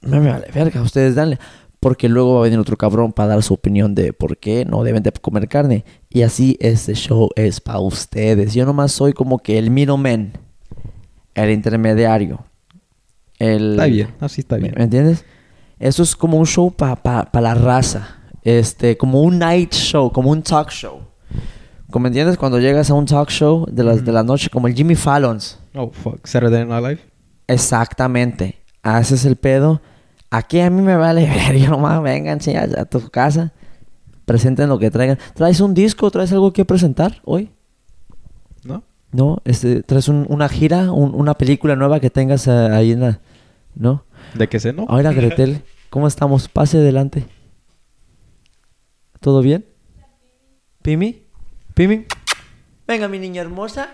no me vale verga, ustedes danle. Porque luego va a venir otro cabrón para dar su opinión de por qué no deben de comer carne. Y así este show es para ustedes. Yo nomás soy como que el middleman, el intermediario. El,
Está bien, así está
¿Me,
bien.
me entiendes? Eso es como un show para la raza. Este, como un night show, como un talk show. ¿Cómo entiendes? Cuando llegas a un talk show de las de la noche, como el Jimmy Fallon's.
Oh, fuck. Saturday Night Live.
Exactamente. Haces el pedo. Aquí a mí me vale ver. Yo nomás vengan, a, a tu casa. Presenten lo que traigan. ¿Traes un disco? ¿Traes algo que presentar hoy?
¿No?
¿No? Este, ¿Traes un- una gira? un- ¿Una película nueva que tengas eh, ahí en la...? ¿No?
¿De qué sé, no?
Ahora, Gretel, ¿cómo estamos? Pase adelante. ¿Todo bien? ¿Pimi? ¿Pimi? Venga, mi niña hermosa.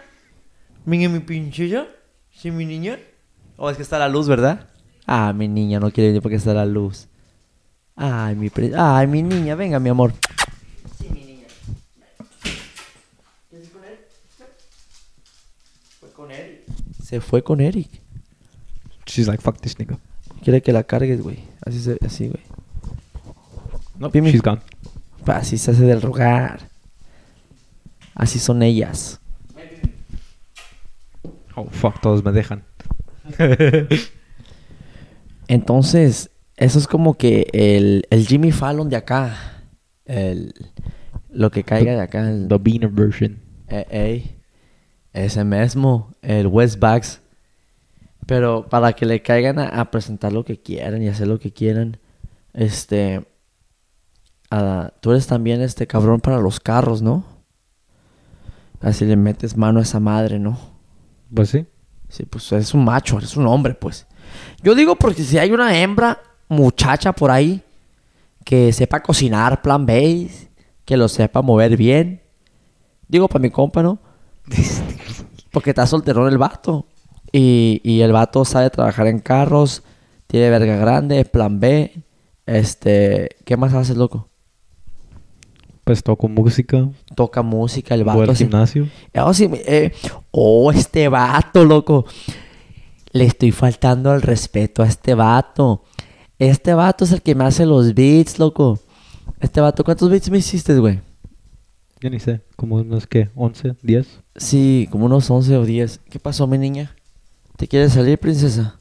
Venga, mi pinchilla. ¿Sí, mi niña? Oh, es que está la luz, ¿verdad? Ah, mi niña no quiere venir porque está la luz. Ay, mi pre- Ay, mi niña, venga, mi amor. Sí, mi niña. ¿Quieres con él? Fue con Eric. Se fue con Eric.
She's like, fuck this nigga.
Quiere que la cargues, güey. Así, se, así, güey.
No,
Pimi.
she's gone.
Pa, Así se hace del rogar. Así son ellas.
Oh, fuck, todos me dejan.
Entonces, eso es como que el, el Jimmy Fallon de acá. El, lo que caiga de acá. El,
The beaner version.
eh, ey, ese mismo. El West Bucks. Pero para que le caigan a, a presentar lo que quieran y hacer lo que quieran. Este. ah, tú eres también este cabrón para los carros, ¿no? Así le metes mano a esa madre, ¿no?
Pues sí.
Sí, pues es un macho, es un hombre, pues. Yo digo porque si hay una hembra, muchacha por ahí, que sepa cocinar plan base, que lo sepa mover bien. Digo para mi compa, ¿no? Porque está solterón el vato. Y, y el vato sabe trabajar en carros, tiene verga grande, plan B. Este, ¿qué más hace, loco?
Pues toco música.
Toca música, el
Voy
vato.
al
así-
gimnasio.
Oh, sí, eh, oh, este vato, loco. Le estoy faltando al respeto a este vato. Este vato es el que me hace los beats, loco. Este vato, ¿cuántos beats me hiciste, güey?
Yo ni sé. Como unos, ¿qué? ¿11? ¿10?
Sí, como unos 11 o 10. ¿Qué pasó, mi niña? ¿Te quieres salir, princesa?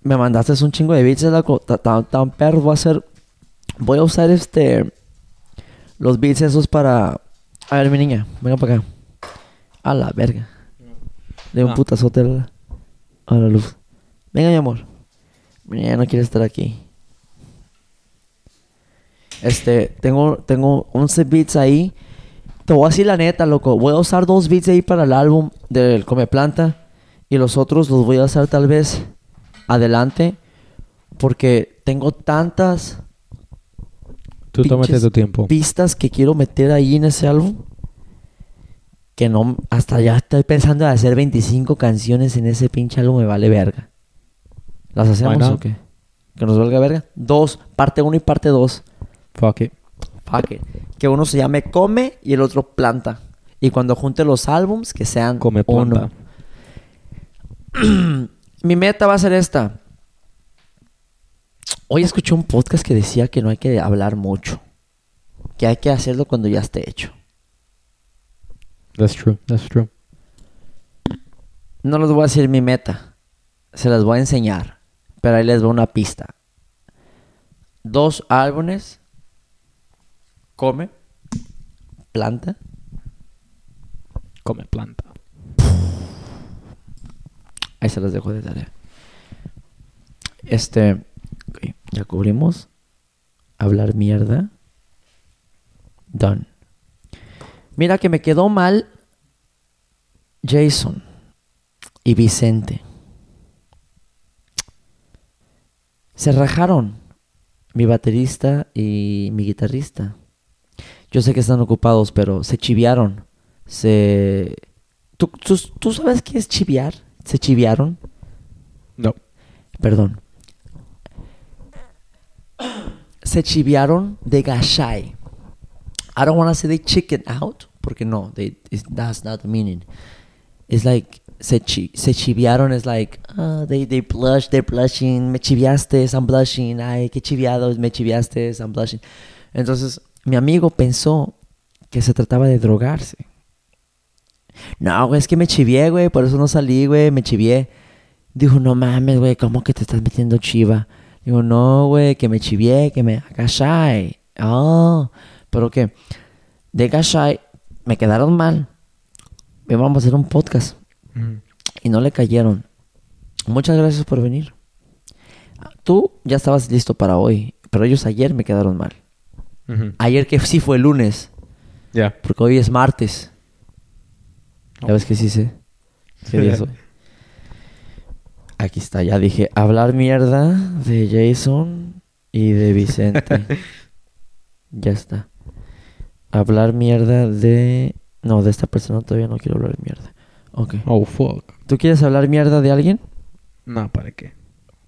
Me mandaste un chingo de beats, loco. Ta- Tan, tan perro. Voy a hacer... Voy a usar este... Los beats esos para... A ver, mi niña. Venga para acá. A la verga. De un
Ah.
putazote a la, a la luz. Venga, mi amor. Mira, ya no quiere estar aquí. Este, tengo, tengo 11 beats ahí. Te voy a decir la neta, loco. Voy a usar dos beats ahí para el álbum del Come Planta. Y los otros los voy a usar tal vez adelante. Porque tengo tantas
Tú tómate tu tiempo.
pistas que quiero meter ahí en ese álbum. Que no, hasta ya estoy pensando en hacer 25 canciones en ese pinche álbum, me vale verga. ¿Las hacemos o qué? ¿Que nos valga verga? Dos, parte uno y parte dos.
Fuck it.
Fuck it. Que uno se llame Come y el otro Planta. Y cuando junte los álbums, que sean
Come planta.
uno. Mi meta va a ser esta. Hoy escuché un podcast que decía que no hay que hablar mucho. Que hay que hacerlo cuando ya esté hecho.
That's true. That's true.
No les voy a decir mi meta. Se las voy a enseñar. Pero ahí les doy una pista. Dos álbumes. Come. Planta.
Come planta.
Ahí se las dejo de tarea. Este. ya cubrimos. Hablar mierda. Done. Mira que me quedó mal Jason y Vicente. Se rajaron mi baterista y mi guitarrista. Yo sé que están ocupados, pero se chiviaron. Se... ¿Tú, tú, tú sabes qué es chiviar? ¿Se chiviaron?
No.
Perdón. Se chiviaron de gashai. I don't want to say they chicken out, porque no, they, that's not the meaning. It's like, se, chi, se chiviaron is like, ah, they, they blush, they're blushing, me chiviaste, I'm blushing, ay, qué chiviados, me chiviaste, I'm blushing. Entonces, mi amigo pensó que se trataba de drogarse. No, güey, es que me chivié, güey, por eso no salí, güey, me chivié. Dijo, no mames, güey, ¿cómo que te estás metiendo chiva? Digo, no, güey, que me chivié, que me agachai. Oh, pero que de gashai me quedaron mal. Me vamos a hacer un podcast
Mm.
y no le cayeron. Muchas gracias por venir. Tú ya estabas listo para hoy, pero ellos ayer me quedaron mal. Ayer que sí fue lunes,
Yeah.
porque hoy es martes. ¿Ya ves que sí sé? ¿Qué día es hoy? Aquí está, ya dije, hablar mierda de Jason y de Vicente. ya está. Hablar mierda de... No, de esta persona todavía no quiero hablar mierda. Ok.
Oh, fuck.
¿Tú quieres hablar mierda de alguien?
No, ¿para qué?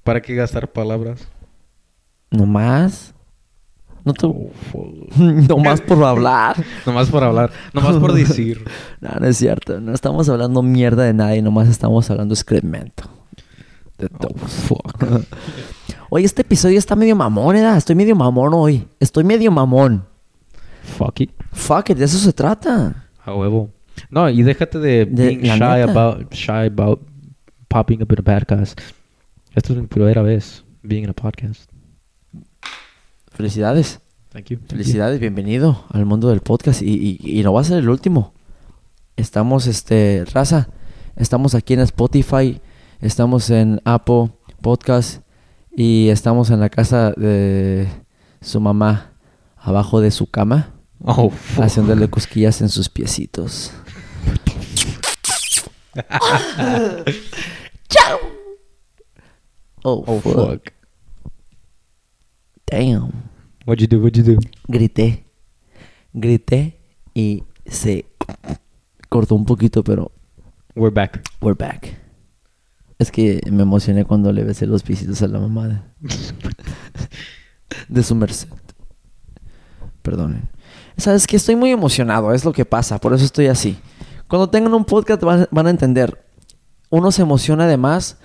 ¿Para qué gastar palabras?
¿No más? No te...
Oh, fuck.
no más por hablar.
Nomás por hablar. Nomás por decir.
No, no es cierto. No estamos hablando mierda de nadie. Nomás estamos hablando excremento. De
Oh, fuck.
Oye, este episodio está medio mamón, ¿eh? Estoy medio mamón hoy. Estoy medio mamón.
Fuck it.
Fuck it, de eso se trata.
A huevo. No, y déjate de,
De-
being shy
neta.
about, shy about popping up in a podcast. Esta es mi primera vez being in a podcast.
Felicidades.
Thank you. Thank you.
Felicidades, bienvenido al mundo del podcast. Y, y- y no va a ser el último. Estamos, este, raza. Estamos aquí en Spotify. Estamos en Apple Podcast. Y estamos en la casa de su mamá. Abajo de su cama.
Oh, fuck.
Haciéndole cosquillas en sus piecitos. ¡Chao! Oh,
Oh,
fuck.
fuck.
Damn.
What'd you do? What'd you do?
Grité. Grité y se cortó un poquito, pero
We're back.
we're back. Es que me emocioné cuando le besé los piecitos a la mamá de, de su merced. Perdonen. Sabes que estoy muy emocionado, es lo que pasa, por eso estoy así. Cuando tengan un podcast van, van a entender. Uno se emociona además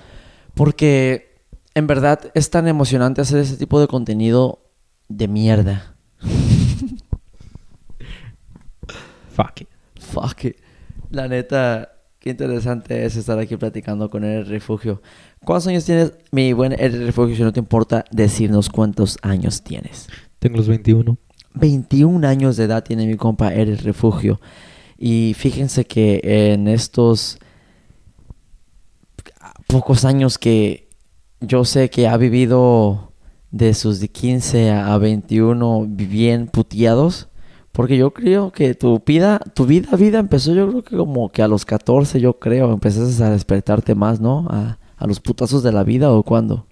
porque en verdad es tan emocionante hacer ese tipo de contenido de mierda.
Fuck it.
Fuck it. La neta, qué interesante es estar aquí platicando con el refugio. ¿Cuántos años tienes, mi buen el refugio? Si no te importa decirnos cuántos años tienes.
Tengo los 21.
21 años de edad tiene mi compa el refugio. Y fíjense que en estos pocos años que yo sé que ha vivido de sus de 15 a 21 bien puteados. Porque yo creo que tu vida, tu vida, vida empezó yo creo que como que a los 14 yo creo, empezaste a despertarte más, ¿no? A, a los putazos de la vida o cuándo.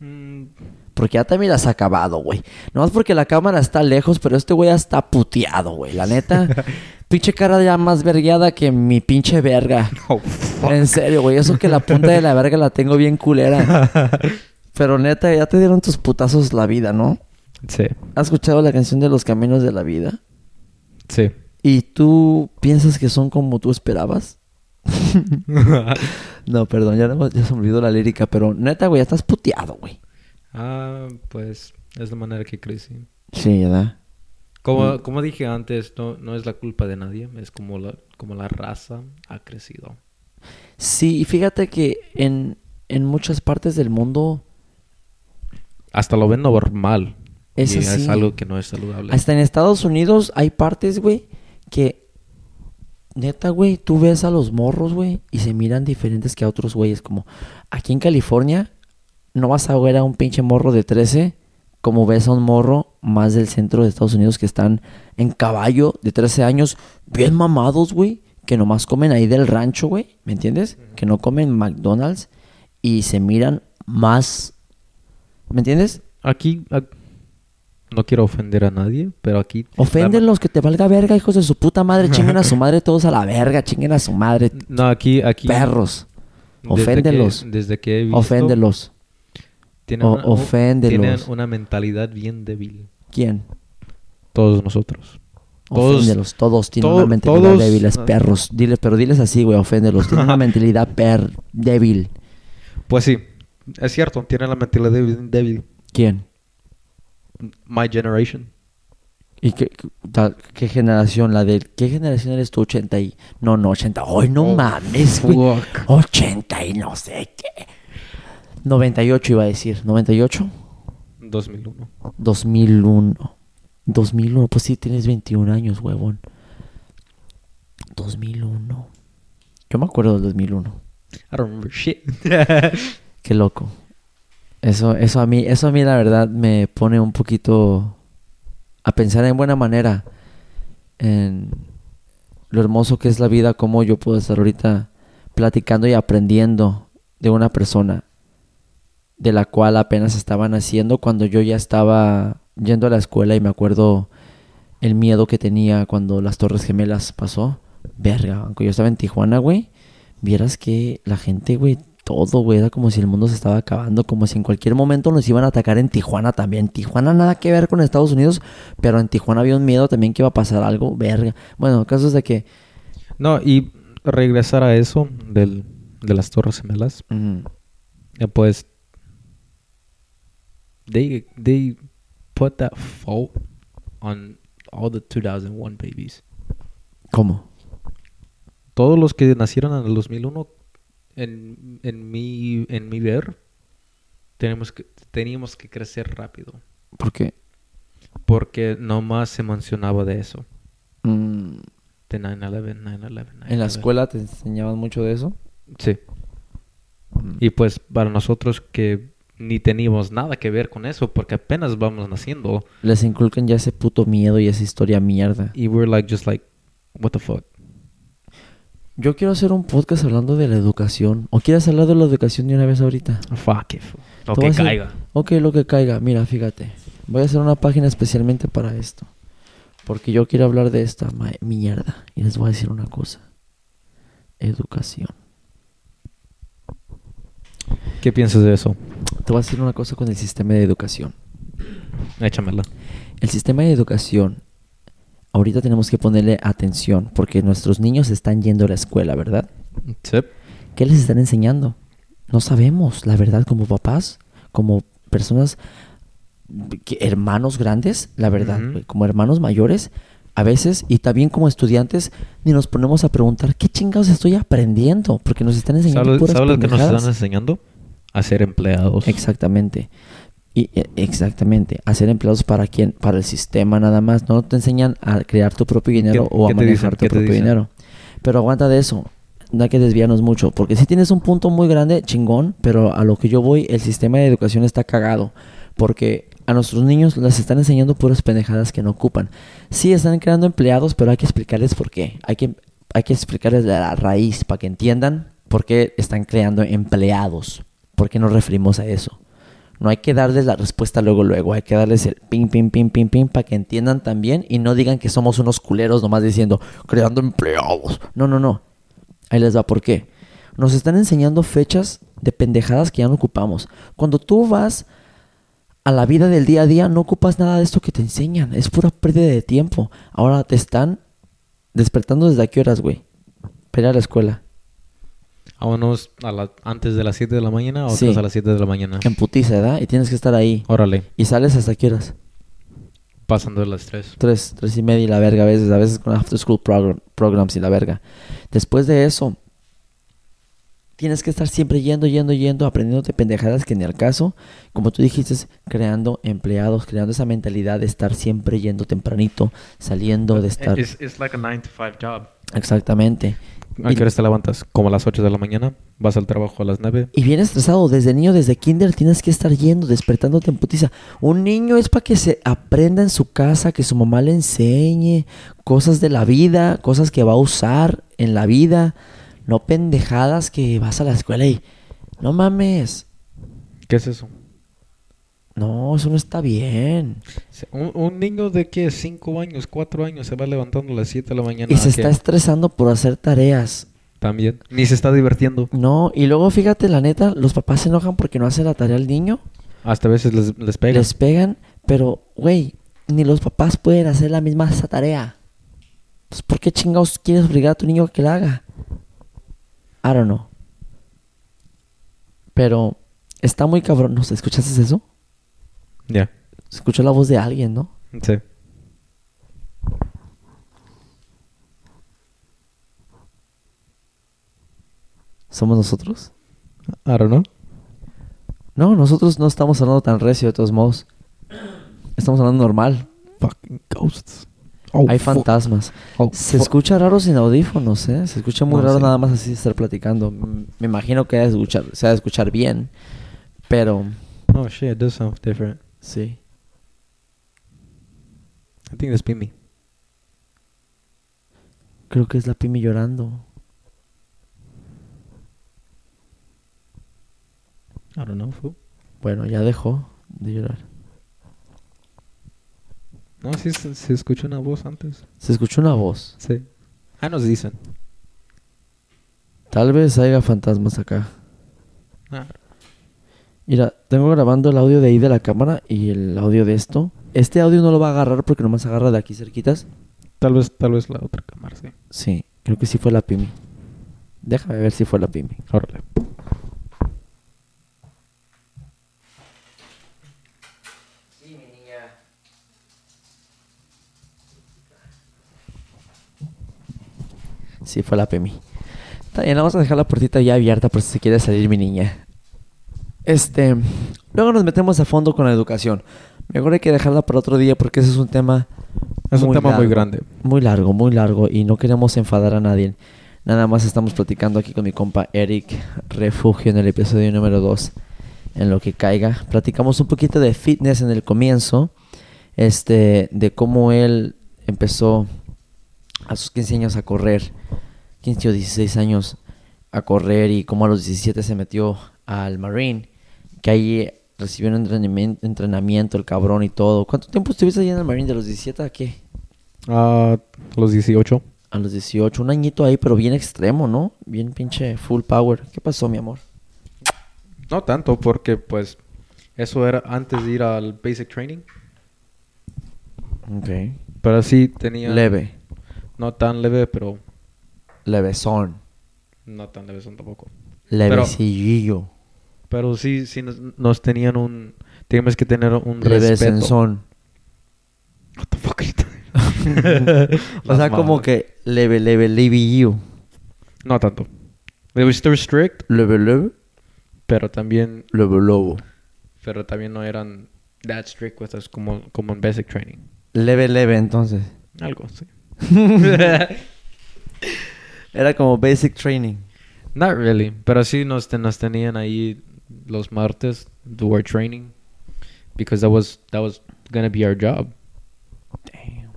Mm,
Porque ya también has acabado, güey. No más porque la cámara está lejos, pero este güey ya está puteado, güey. La neta, pinche cara ya más vergueada que mi pinche verga.
oh, fuck.
En serio, güey. Eso que la punta de la verga la tengo bien culera. Pero neta, ya te dieron tus putazos la vida, ¿no?
Sí,
¿Has escuchado la canción de los caminos de la vida?
sí.
¿Y tú piensas que son como tú esperabas? No, perdón, ya, no- ya se me olvidó la lírica, pero neta, güey, ya estás puteado, güey.
ah, pues es la manera que crecí.
Sí, ¿verdad?
Como,
Mm.
como dije antes, no, no es la culpa de nadie, es como la, como la raza ha crecido.
Sí, y fíjate que en, en muchas partes del mundo,
Hasta lo ven normal.
Es
y
así.
es algo que no es saludable.
hasta en Estados Unidos hay partes, güey, que neta, güey, tú ves a los morros, güey, y se miran diferentes que a otros güeyes. Como aquí en California, no vas a ver a un pinche morro de 13 como ves a un morro más del centro de Estados Unidos que están en caballo de 13 años, bien mamados, güey, que nomás comen ahí del rancho, güey, ¿me entiendes? Que no comen McDonald's y se miran más, ¿me entiendes?
Aquí, no quiero ofender a nadie, pero aquí...
Oféndelos, que te valga verga, hijos de su puta madre. Chinguen a su madre todos a la verga. Chinguen a su madre,
No, aquí... aquí
perros. Oféndelos.
Desde que he visto...
Oféndelos.
Tienen
O-
una,
oféndelos.
Tienen una mentalidad bien débil.
¿Quién?
Todos nosotros. Todos-
Oféndelos. Todos tienen
to-
una mentalidad
todos-
débil. Es perros. Dile, pero diles así, güey. Oféndelos. Tienen una mentalidad per débil.
Pues sí, es cierto, tienen la mentalidad débil. débil.
¿Quién?
My generation.
¿Y qué, qué- generación? La de... ¿Qué generación eres tú? 80 y... No, no, 80. ¡Ay, no
Oh,
mames, güey!
fuck.
80 y no sé qué. 98 iba a decir. ¿98?
2001.
2001. 2001, pues sí, tienes 21 años, huevón. 2001. Yo me acuerdo del 2001.
I don't remember shit.
Qué loco. Eso, eso a mí, eso a mí la verdad me pone un poquito a pensar en buena manera en lo hermoso que es la vida, cómo yo puedo estar ahorita platicando y aprendiendo de una persona de la cual apenas estaba naciendo cuando yo ya estaba yendo a la escuela y me acuerdo el miedo que tenía cuando las Torres Gemelas pasó. Verga, aunque yo estaba en Tijuana, güey, vieras que la gente, güey, todo, güey, era como si el mundo se estaba acabando, como si en cualquier momento nos iban a atacar en Tijuana también. Tijuana nada que ver con Estados Unidos, pero en Tijuana había un miedo también que iba a pasar algo, verga. Bueno, casos de que...
no, y regresar a eso del, de las Torres Gemelas.
mm,
Pues, they, they put that fault on all the 2001 babies.
¿Cómo?
Todos los que nacieron en el 2001, en, en, mi, en mi ver, tenemos que, teníamos que crecer rápido.
Porque...
Porque nomás se mencionaba de eso.
mm,
De 9-11, 9-11.
¿En la
9/11.
escuela te enseñaban mucho de eso?
Sí.
Mm.
Y pues para nosotros que ni teníamos nada que ver con eso porque apenas vamos naciendo
Les inculcan ya ese puto miedo y esa historia mierda.
y we're like just like what the fuck.
Yo quiero hacer un podcast hablando de la educación. ¿O quieres hablar de la educación de una vez ahorita?
Fuck it. Lo que
hacer-
caiga.
Ok, lo que caiga. Mira, fíjate. Voy a hacer una página especialmente para esto. Porque yo quiero hablar de esta ma- mierda. Y les voy a decir una cosa. Educación.
¿Qué piensas de eso?
Te voy a decir una cosa con el sistema de educación.
Échamela.
El sistema de educación, ahorita tenemos que ponerle atención porque nuestros niños están yendo a la escuela, ¿verdad?
Sí.
¿Qué les están enseñando? No sabemos, la verdad, como papás, como personas, que- hermanos grandes, la verdad, como hermanos mayores, a veces, y también como estudiantes, ni nos ponemos a preguntar, ¿qué chingados estoy aprendiendo? Porque nos están enseñando
¿Sabes,
puras
sabes lo que nos están enseñando? A ser empleados.
Exactamente. Y, e- exactamente. Hacer empleados para quién? Para el sistema nada más. No te enseñan a crear tu propio dinero
¿Qué-
o a manejar tu
¿Qué te
propio dinero. Pero aguanta de eso. no hay que desviarnos mucho, porque si tienes un punto muy grande, chingón, pero a lo que yo voy, el sistema de educación está cagado, porque a nuestros niños les están enseñando puras pendejadas que no ocupan. Sí, están creando empleados, pero hay que explicarles por qué. Hay que, hay que explicarles la raíz para que entiendan por qué están creando empleados. ¿Por qué nos referimos a eso? No hay que darles la respuesta luego, luego. Hay que darles el ping, ping, ping, ping, ping para que entiendan también y no digan que somos unos culeros nomás diciendo creando empleados. No, no, no. Ahí les va por qué. Nos están enseñando fechas de pendejadas que ya no ocupamos. Cuando tú vas a la vida del día a día, no ocupas nada de esto que te enseñan. Es pura pérdida de tiempo. Ahora te están despertando desde a qué horas, güey. Para a la escuela.
A unos a la- antes de las 7 de la mañana o
Sí.
otros a las 7 de la mañana.
En putiza, ¿verdad? Y tienes que estar ahí.
Órale,
Y sales hasta qué horas.
pasando de las 3.
Tres, tres y media y la verga a veces, a veces con after school progr- programs y la verga. Después de eso, tienes que estar siempre yendo, yendo, yendo, aprendiéndote pendejadas que ni al caso, como tú dijiste, creando empleados, creando esa mentalidad de estar siempre yendo tempranito, saliendo, de estar...
Es it's like a 9 to 5 job.
Exactamente.
¿A qué horas te levantas? Como a las 8 de la mañana. Vas al trabajo a las 9.
Y bien estresado, desde niño, desde kinder, tienes que estar yendo, despertándote en putiza. Un niño es para que se aprenda en su casa, que su mamá le enseñe cosas de la vida, cosas que va a usar en la vida, no pendejadas que vas a la escuela y no mames.
¿Qué es eso?
No, eso no está bien.
Un, un niño de qué? 5 años, 4 años se va levantando a las 7 de la mañana.
Y se
¿a
está
qué?
estresando por hacer tareas.
También. Ni se está divirtiendo.
No, y luego fíjate, la neta, los papás se enojan porque no hace la tarea el niño.
Hasta a veces les, les pega.
Les pegan, pero, güey, ni los papás pueden hacer la misma esa tarea. Entonces, ¿por qué chingados quieres obligar a tu niño a que la haga? I don't know. Pero está muy cabrón. ¿No escuchaste eso?
Ya.
Se escuchó la voz de alguien, ¿no?
Sí.
¿Somos nosotros?
I don't know.
No, nosotros no estamos hablando tan recio de todos modos. Estamos hablando normal.
Fucking ghosts. Oh,
Hay fantasmas.
Oh,
Se escucha raro sin audífonos, ¿eh? Se escucha muy
No,
raro
sí.
nada más así estar platicando. Me imagino que ha de escuchar, se ha de escuchar bien. Pero,
Oh shit, it does sound different.
Sí.
I think that's Pimi.
Creo que es la Pimi llorando.
I don't know, fool.
Bueno, ya dejó de llorar.
No, sí se, se escuchó una voz antes.
Se escuchó una voz.
Sí. Ah, nos dicen.
Tal vez haya fantasmas acá.
Ah,
Mira, tengo grabando el audio de ahí de la cámara y el audio de esto. Este audio no lo va a agarrar porque nomás agarra de aquí cerquitas.
tal vez, tal vez la otra cámara, sí.
Sí, creo que sí fue la Pimi. Déjame ver si fue la Pimi.
Órale.
Sí, fue la Pemi. Está bien, vamos a dejar la puertita ya abierta por si se quiere salir mi niña. Este. Luego nos metemos a fondo con la educación. Mejor hay que dejarla para otro día porque ese es un tema.
Es un
muy
tema muy grande.
Muy largo, muy largo. Y no queremos enfadar a nadie. Nada más estamos platicando aquí con mi compa Eric Refugio en el episodio número 2. En lo que caiga. Platicamos un poquito de fitness en el comienzo. Este. De cómo él empezó a sus 15 años a correr. 15 o 16 años a correr. Y cómo a los 17 se metió al Marine. Que ahí recibió un entrenamiento, entrenamiento el cabrón y todo. ¿Cuánto tiempo estuviste ahí en el Marine? ¿De los 17 a qué?
Ah, los 18.
A los 18, un añito ahí, pero bien extremo, ¿no? Bien pinche full power. ¿Qué pasó, mi amor?
No tanto, porque pues eso era antes de ir al basic training.
Ok.
Pero sí tenía...
Leve.
No tan leve, pero
Levesón.
no tan leve son tampoco.
Levecillillo.
Pero sí, sí nos, nos tenían un... Teníamos que tener un respeto. What the fuck you?
O sea, como que leve, leve, levillo.
No tanto. They were still strict,
Leve, leve,
pero también...
leve, lobo.
Pero también no eran that strict with us como, como en basic training.
Leve, leve, entonces.
Algo, sí.
Era como basic training.
Not really, pero sí nos tenían ahí los martes to our training because that was that was gonna be our job
Damn.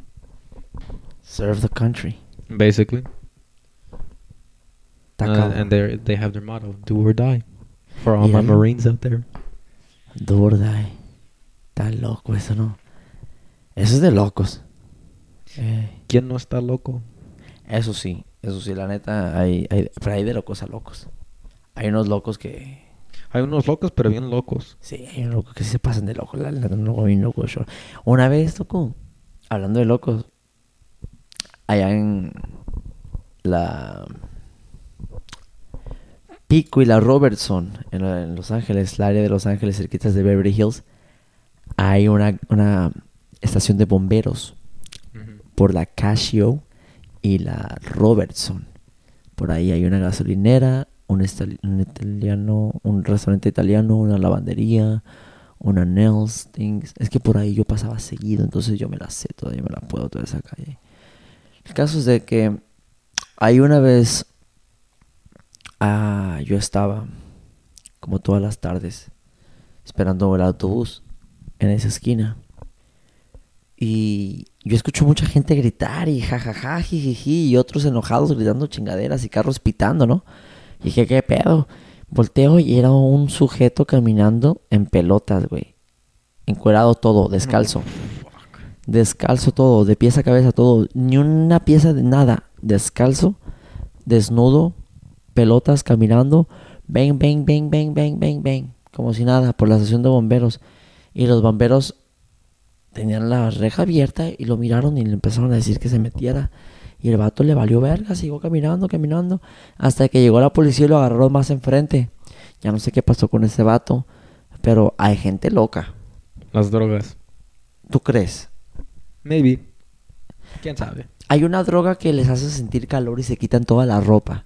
Serve the country.
basically. Uh, and they they have their motto: "Do or die." For all my Marines out there.
Durda. Está loco eso, ¿no? Eso es de locos. Eh,
¿Quién no está loco?
eso sí, eso sí, la neta, hay, hay, pero hay de locos a locos. Hay unos locos que...
Hay unos locos, pero bien locos.
Sí, hay unos locos que se pasan de locos. La neta, un loco bien loco. yo- Una vez, loco, hablando de locos, allá en la Pico y la Robertson, en, la- en Los Ángeles, la área de Los Ángeles, cerquitas de Beverly Hills, hay una, una estación de bomberos por la Casio y la Robertson. Por ahí hay una gasolinera, un, italiano, un restaurante italiano, una lavandería, una nails things. Es que por ahí yo pasaba seguido, entonces yo me la sé todavía, me la puedo toda esa calle. El caso es de que hay una vez, ah, yo estaba como todas las tardes esperando el autobús en esa esquina. Y yo escucho mucha gente gritar y jajaja, jijiji, y otros enojados gritando chingaderas y carros pitando, ¿no? Y dije, ¿qué pedo? Volteo y era un sujeto caminando en pelotas, güey. Encuerado todo, descalzo. Descalzo todo, de pies a cabeza todo. Ni una pieza de nada. Descalzo, desnudo, pelotas caminando. Bang, bang, bang, bang, bang, bang, bang. Como si nada, por la estación de bomberos. Y los bomberos tenían la reja abierta y lo miraron y le empezaron a decir que se metiera. Y el vato le valió verga, siguió caminando, caminando, hasta que llegó la policía y lo agarró más enfrente. Ya no sé qué pasó con ese vato, pero hay gente loca.
Las drogas.
¿Tú crees?
Maybe. ¿Quién sabe?
Hay una droga que les hace sentir calor y se quitan toda la ropa.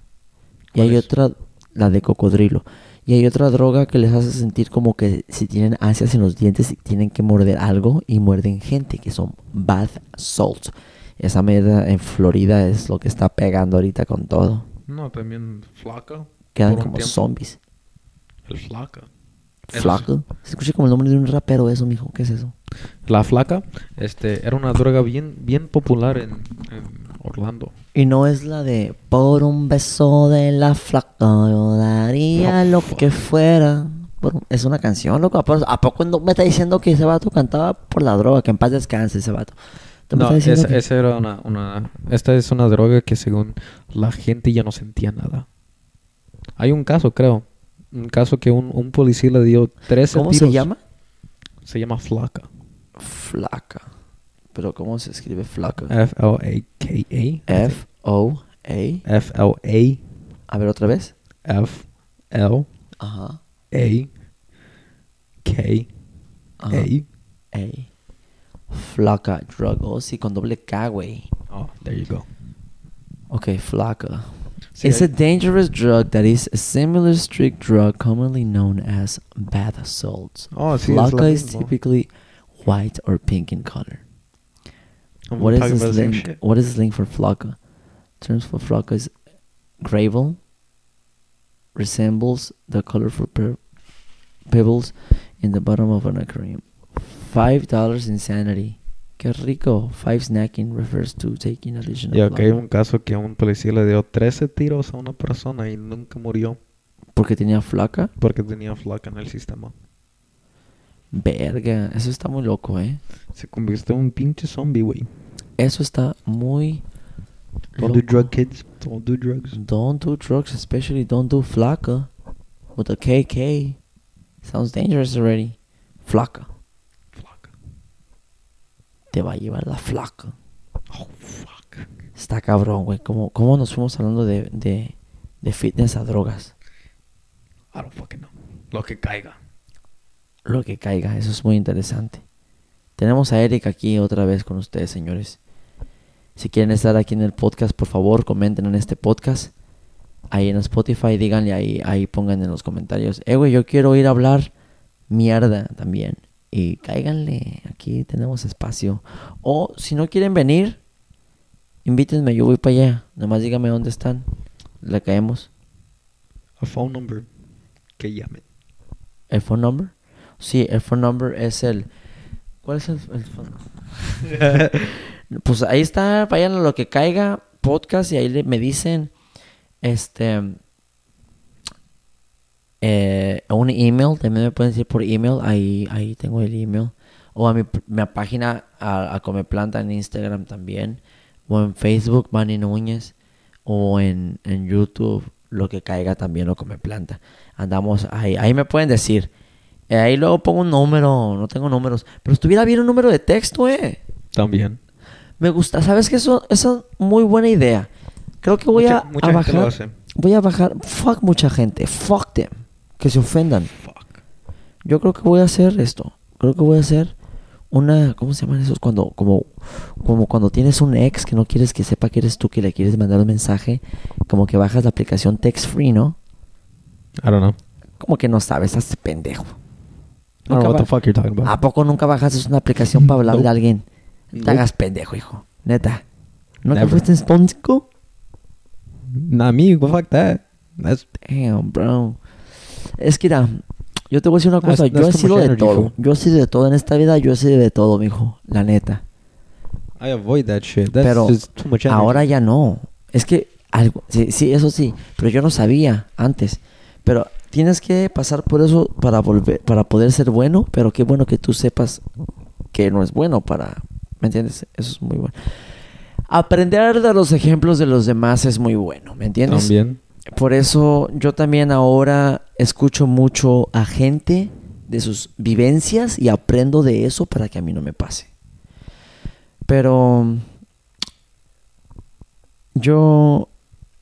Y
¿Cuál
hay
es?
otra, la de cocodrilo. Y hay otra droga que les hace sentir como que si tienen ansias en los dientes y tienen que morder algo y muerden gente, que son bath salts. Esa mierda en Florida es lo que está pegando ahorita con todo.
No, también flaca.
Quedan como
tiempo.
zombies.
El flaca. Eso
Flaco. Se escucha como el nombre de un rapero eso, mijo. ¿Qué es eso?
La flaca, este, era una droga bien, bien popular en, en Orlando.
Y no es la de por un beso de la flaca yo daría
No,
lo
fuck.
que fuera. Por Es una canción, loco. ¿A poco- ¿A poco no me está diciendo que ese vato cantaba por la droga? Que en paz descanse ese vato. ¿Tú me
No, esa,
que-
esa era una, una... Esta es una droga que según la gente ya no sentía nada. Hay un caso, creo. Un caso que un, un policía le dio 13
¿Cómo
tiros.
se llama?
Se llama flaca.
Flaca. Pero ¿cómo se escribe flaca?
F-L-A-K-A.
F-O-A.
F-L-A-F-L-A.
A ver otra vez. Ajá. Ajá.
A.
A. Flaca drug. Oh, sí, con doble K, güey.
Oh, there you go.
Okay, flaca.
Sí,
it's
hay-
a dangerous drug that is a similar strict drug commonly known as bath salts.
Oh, lo
Flaca is typically white or pink in color.
I'm
What is this
about the same
link? What is this link for flaca? Terms for flaca is gravel resembles the colorful per- pebbles in the bottom of an aquarium. Five dollars insanity. Qué rico. Five snacking refers to taking additional.
Y acá hay un caso que un policía le dio 13 tiros a una persona y nunca murió
Porque tenía flaca.
porque tenía flaca en el sistema.
Verga, eso está muy loco, ¿eh?
Se convirtió en un pinche zombie, güey.
Eso está muy
Don't do
loco.
drug kids. Don't do drugs.
Don't do drugs, especially don't do flaca. With a KK. Sounds dangerous already. Flaca. Te va a llevar la flaca.
Oh, fuck.
Está cabrón, güey. ¿Cómo, ¿Cómo nos fuimos hablando de, de, de fitness a drogas?
I don't fucking know. Lo que caiga.
Lo que caiga, eso es muy interesante. Tenemos a Eric aquí otra vez con ustedes, señores. Si quieren estar aquí en el podcast, por favor, comenten en este podcast. Ahí en Spotify, díganle ahí, ahí pongan en los comentarios. Eh, güey, yo quiero ir a hablar mierda también. Y cáiganle, aquí tenemos espacio. O si no quieren venir, invítenme, yo voy para allá. Nomás díganme dónde están. le caemos.
A phone number. Que llamen.
¿El phone number? Sí, el phone number es el... ¿Cuál es el, el phone Pues ahí está, vayan a lo que caiga, podcast, y ahí le- me dicen, este... Eh, un email, también me pueden decir por email, ahí, ahí tengo el email. O a mi, mi página, a, a Comeplanta en Instagram también. O en Facebook, Manny Núñez. O en, en YouTube, lo que caiga también lo Comeplanta. Andamos ahí, ahí me pueden decir. Eh, ahí luego pongo un número, no tengo números. Pero estuviera bien un número de texto, eh.
También.
Me gusta, ¿sabes qué? Eso, esa es muy buena idea. Creo que voy
Mucha-
a,
mucha
a bajar. Voy a bajar. Fuck mucha gente. Fuck them. Que se ofendan.
Fuck.
Yo creo que voy a hacer esto. Creo que voy a hacer una. ¿Cómo se llaman esos? Cuando, como, como cuando tienes un ex que no quieres que sepa que eres tú, que le quieres mandar un mensaje. Como que bajas la aplicación text free, ¿no?
I don't know.
Como que no sabes, estás pendejo.
I don't know what the fuck you're talking about.
¿A poco nunca bajaste una aplicación para hablar de alguien? No te hagas pendejo, hijo. Neta. ¿Nunca
Never.
fuiste en Sponsico?
Not me. Fuck that. That's
Damn, bro. Es que, mira, yo te voy a decir una cosa. yo he sido de todo. Yo he sido de todo. En esta vida yo he sido de todo, mijo. La neta.
I avoid that shit. That's
Pero
just too much
ahora ya no. Es que algo, sí, sí, eso sí, pero yo no sabía antes. Pero tienes que pasar por eso para volver, para poder ser bueno, pero qué bueno que tú sepas que no es bueno para, ¿me entiendes? Eso es muy bueno. Aprender de los ejemplos de los demás es muy bueno, ¿me entiendes?
También.
Por eso yo también ahora escucho mucho a gente de sus vivencias y aprendo de eso para que a mí no me pase. Pero yo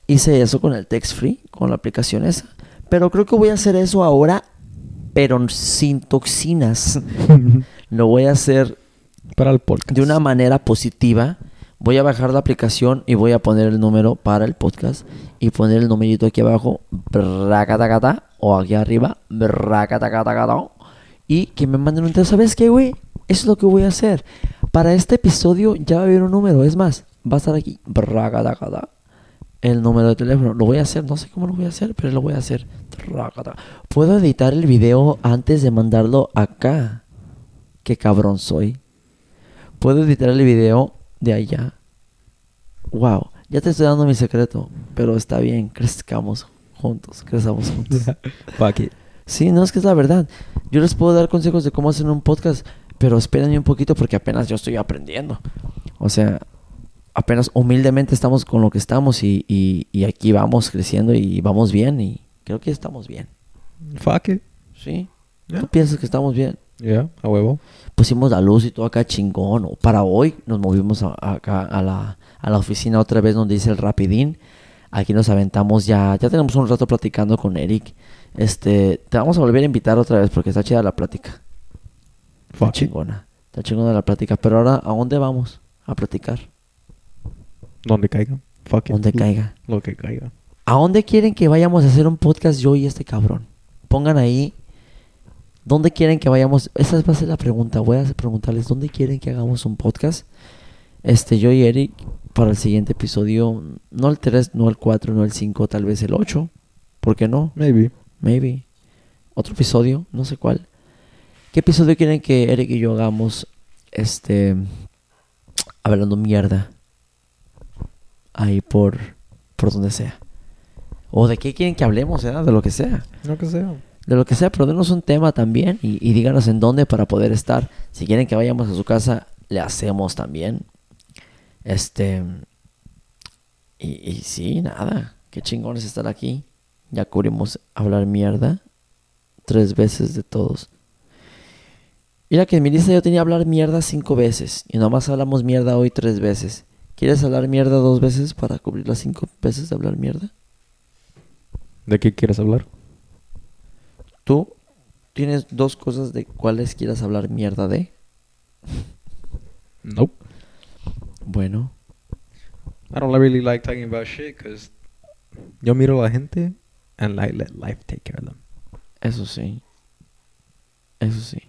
hice eso con el text free, con la aplicación esa. Pero creo que voy a hacer eso ahora, pero sin toxinas. Lo voy a hacer
Para el podcast.
de una manera positiva. Voy a bajar la aplicación y voy a poner el número para el podcast y poner el numerito aquí abajo, bracatacata, o aquí arriba, bracatacatacata, y que me manden un texto. ¿Sabes qué, güey? Eso es lo que voy a hacer. Para este episodio ya va a haber un número. Es más, va a estar aquí, bracatacata, el número de teléfono. Lo voy a hacer, no sé cómo lo voy a hacer, pero lo voy a hacer. Puedo editar el video antes de mandarlo acá. Qué cabrón soy. Puedo editar el video de allá. Wow, ya te estoy dando mi secreto, pero está bien, crezcamos juntos, crezamos juntos.
Fuck it.
Sí, no es que es la verdad. Yo les puedo dar consejos de cómo hacer un podcast, pero espérenme un poquito porque apenas yo estoy aprendiendo. O sea, apenas humildemente estamos con lo que estamos y, y, y aquí vamos creciendo y vamos bien y creo que estamos bien.
Fuck it.
¿Sí?
Yeah.
¿Tú piensas que estamos bien?
Yeah, a huevo.
Pusimos la luz y todo acá chingón. O Para hoy nos movimos a- acá a la, a la oficina otra vez donde dice el rapidín. Aquí nos aventamos ya, ya tenemos un rato platicando con Eric. Este, te vamos a volver a invitar otra vez porque está chida la plática. Está chingona. Está chingona la plática. Pero ahora, ¿a dónde vamos a platicar?
Donde caiga. Fuck it.
Donde caiga.
Lo que caiga.
¿A dónde quieren que vayamos a hacer un podcast yo y este cabrón? Pongan ahí. ¿Dónde quieren que vayamos? Esa va a ser la pregunta. Voy a preguntarles, ¿dónde quieren que hagamos un podcast? Este, yo y Eric, para el siguiente episodio. No el 3, no el 4, no el 5, tal vez el 8. ¿Por qué no?
Maybe.
Maybe. Otro episodio, no sé cuál. ¿Qué episodio quieren que Eric y yo hagamos? Este. Hablando mierda. Ahí por. Por donde sea. O de qué quieren que hablemos, ¿eh? De lo que sea.
Lo que sea.
De lo que sea, pero denos un tema también y, díganos en dónde para poder estar. Si quieren que vayamos a su casa, le hacemos también. Este. Y, y sí, nada. Qué chingón es estar aquí. Ya cubrimos hablar mierda. Tres veces de todos. Mira que en mi lista yo tenía hablar mierda cinco veces. Y nomás hablamos mierda hoy tres veces. ¿Quieres hablar mierda dos veces para cubrir las cinco veces de hablar mierda?
¿De qué quieres hablar?
¿Tú tienes dos cosas de cuáles quieras hablar mierda de?
Nope.
Bueno,
I don't really like talking about shit because yo miro a la gente and I let life take care of them.
eso sí. Eso sí.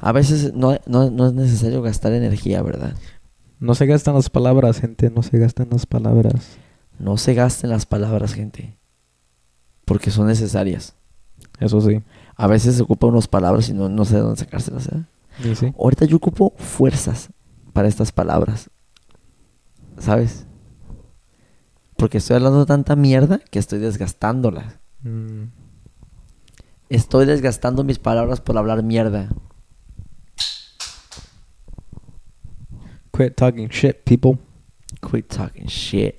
A veces no, no, no es necesario gastar energía, ¿verdad?
No se gastan las palabras, gente. No se gastan las palabras.
No se gasten las palabras, gente. Porque son necesarias.
Eso sí.
A veces se ocupan unas palabras y no, no sé de dónde sacárselas. ¿eh?
Sí.
Ahorita yo ocupo fuerzas para estas palabras. ¿Sabes? Porque estoy hablando tanta mierda que estoy desgastándolas.
Mm.
Estoy desgastando mis palabras por hablar mierda.
Quit talking shit, people.
Quit talking shit.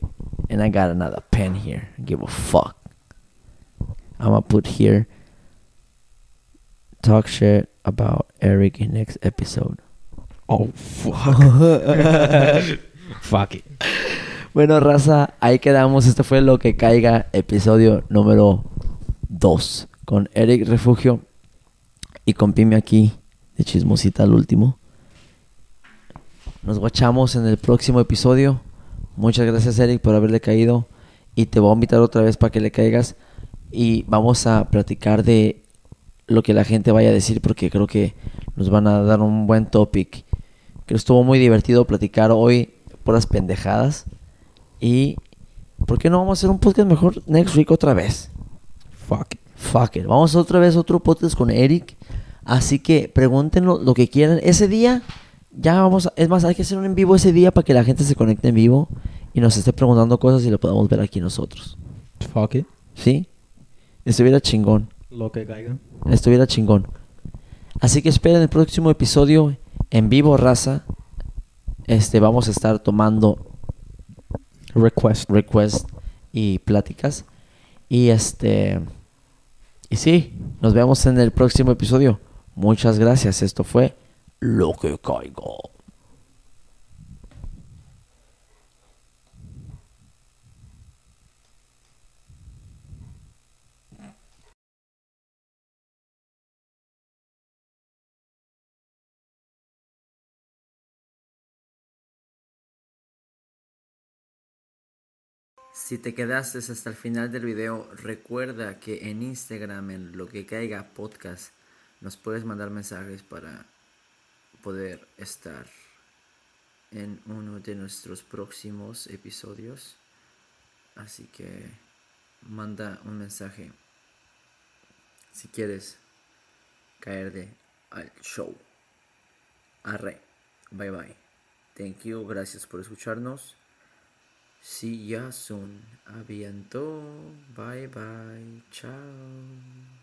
And I got another pen here. Give a fuck. I'm gonna put here. Talk shit about Eric in next episode.
Oh, fuck. fuck it.
Bueno, raza, ahí quedamos. Esto fue lo que caiga, episodio número 2. Con Eric Refugio y con Pime aquí de chismosita al último. Nos guachamos en el próximo episodio. Muchas gracias, Eric, por haberle caído. Y te voy a invitar otra vez para que le caigas. Y vamos a platicar de lo que la gente vaya a decir, porque creo que nos van a dar un buen topic. Creo que estuvo muy divertido platicar hoy puras pendejadas. Y, ¿por qué no vamos a hacer un podcast mejor next week otra vez?
Fuck it.
Fuck it. Vamos otra vez otro podcast con Eric. Así que pregúntenlo lo que quieran. Ese día, ya vamos a... Es más, hay que hacer un en vivo ese día para que la gente se conecte en vivo y nos esté preguntando cosas y lo podamos ver aquí nosotros.
Fuck it.
¿Sí? Estuviera chingón.
Lo que caiga.
Estuviera chingón. Así que esperen el próximo episodio en vivo, raza. Este, vamos a estar tomando
Request.
requests y pláticas. Y este. Y sí, nos vemos en el próximo episodio. Muchas gracias. Esto fue Lo que caigo. Si te quedaste hasta el final del video, recuerda que en Instagram, en lo que caiga podcast, nos puedes mandar mensajes para poder estar en uno de nuestros próximos episodios. Así que manda un mensaje si quieres caerte al show. Arre. Bye bye. Thank you. Gracias por escucharnos. See ya soon. Aviento. Bye bye. Chao.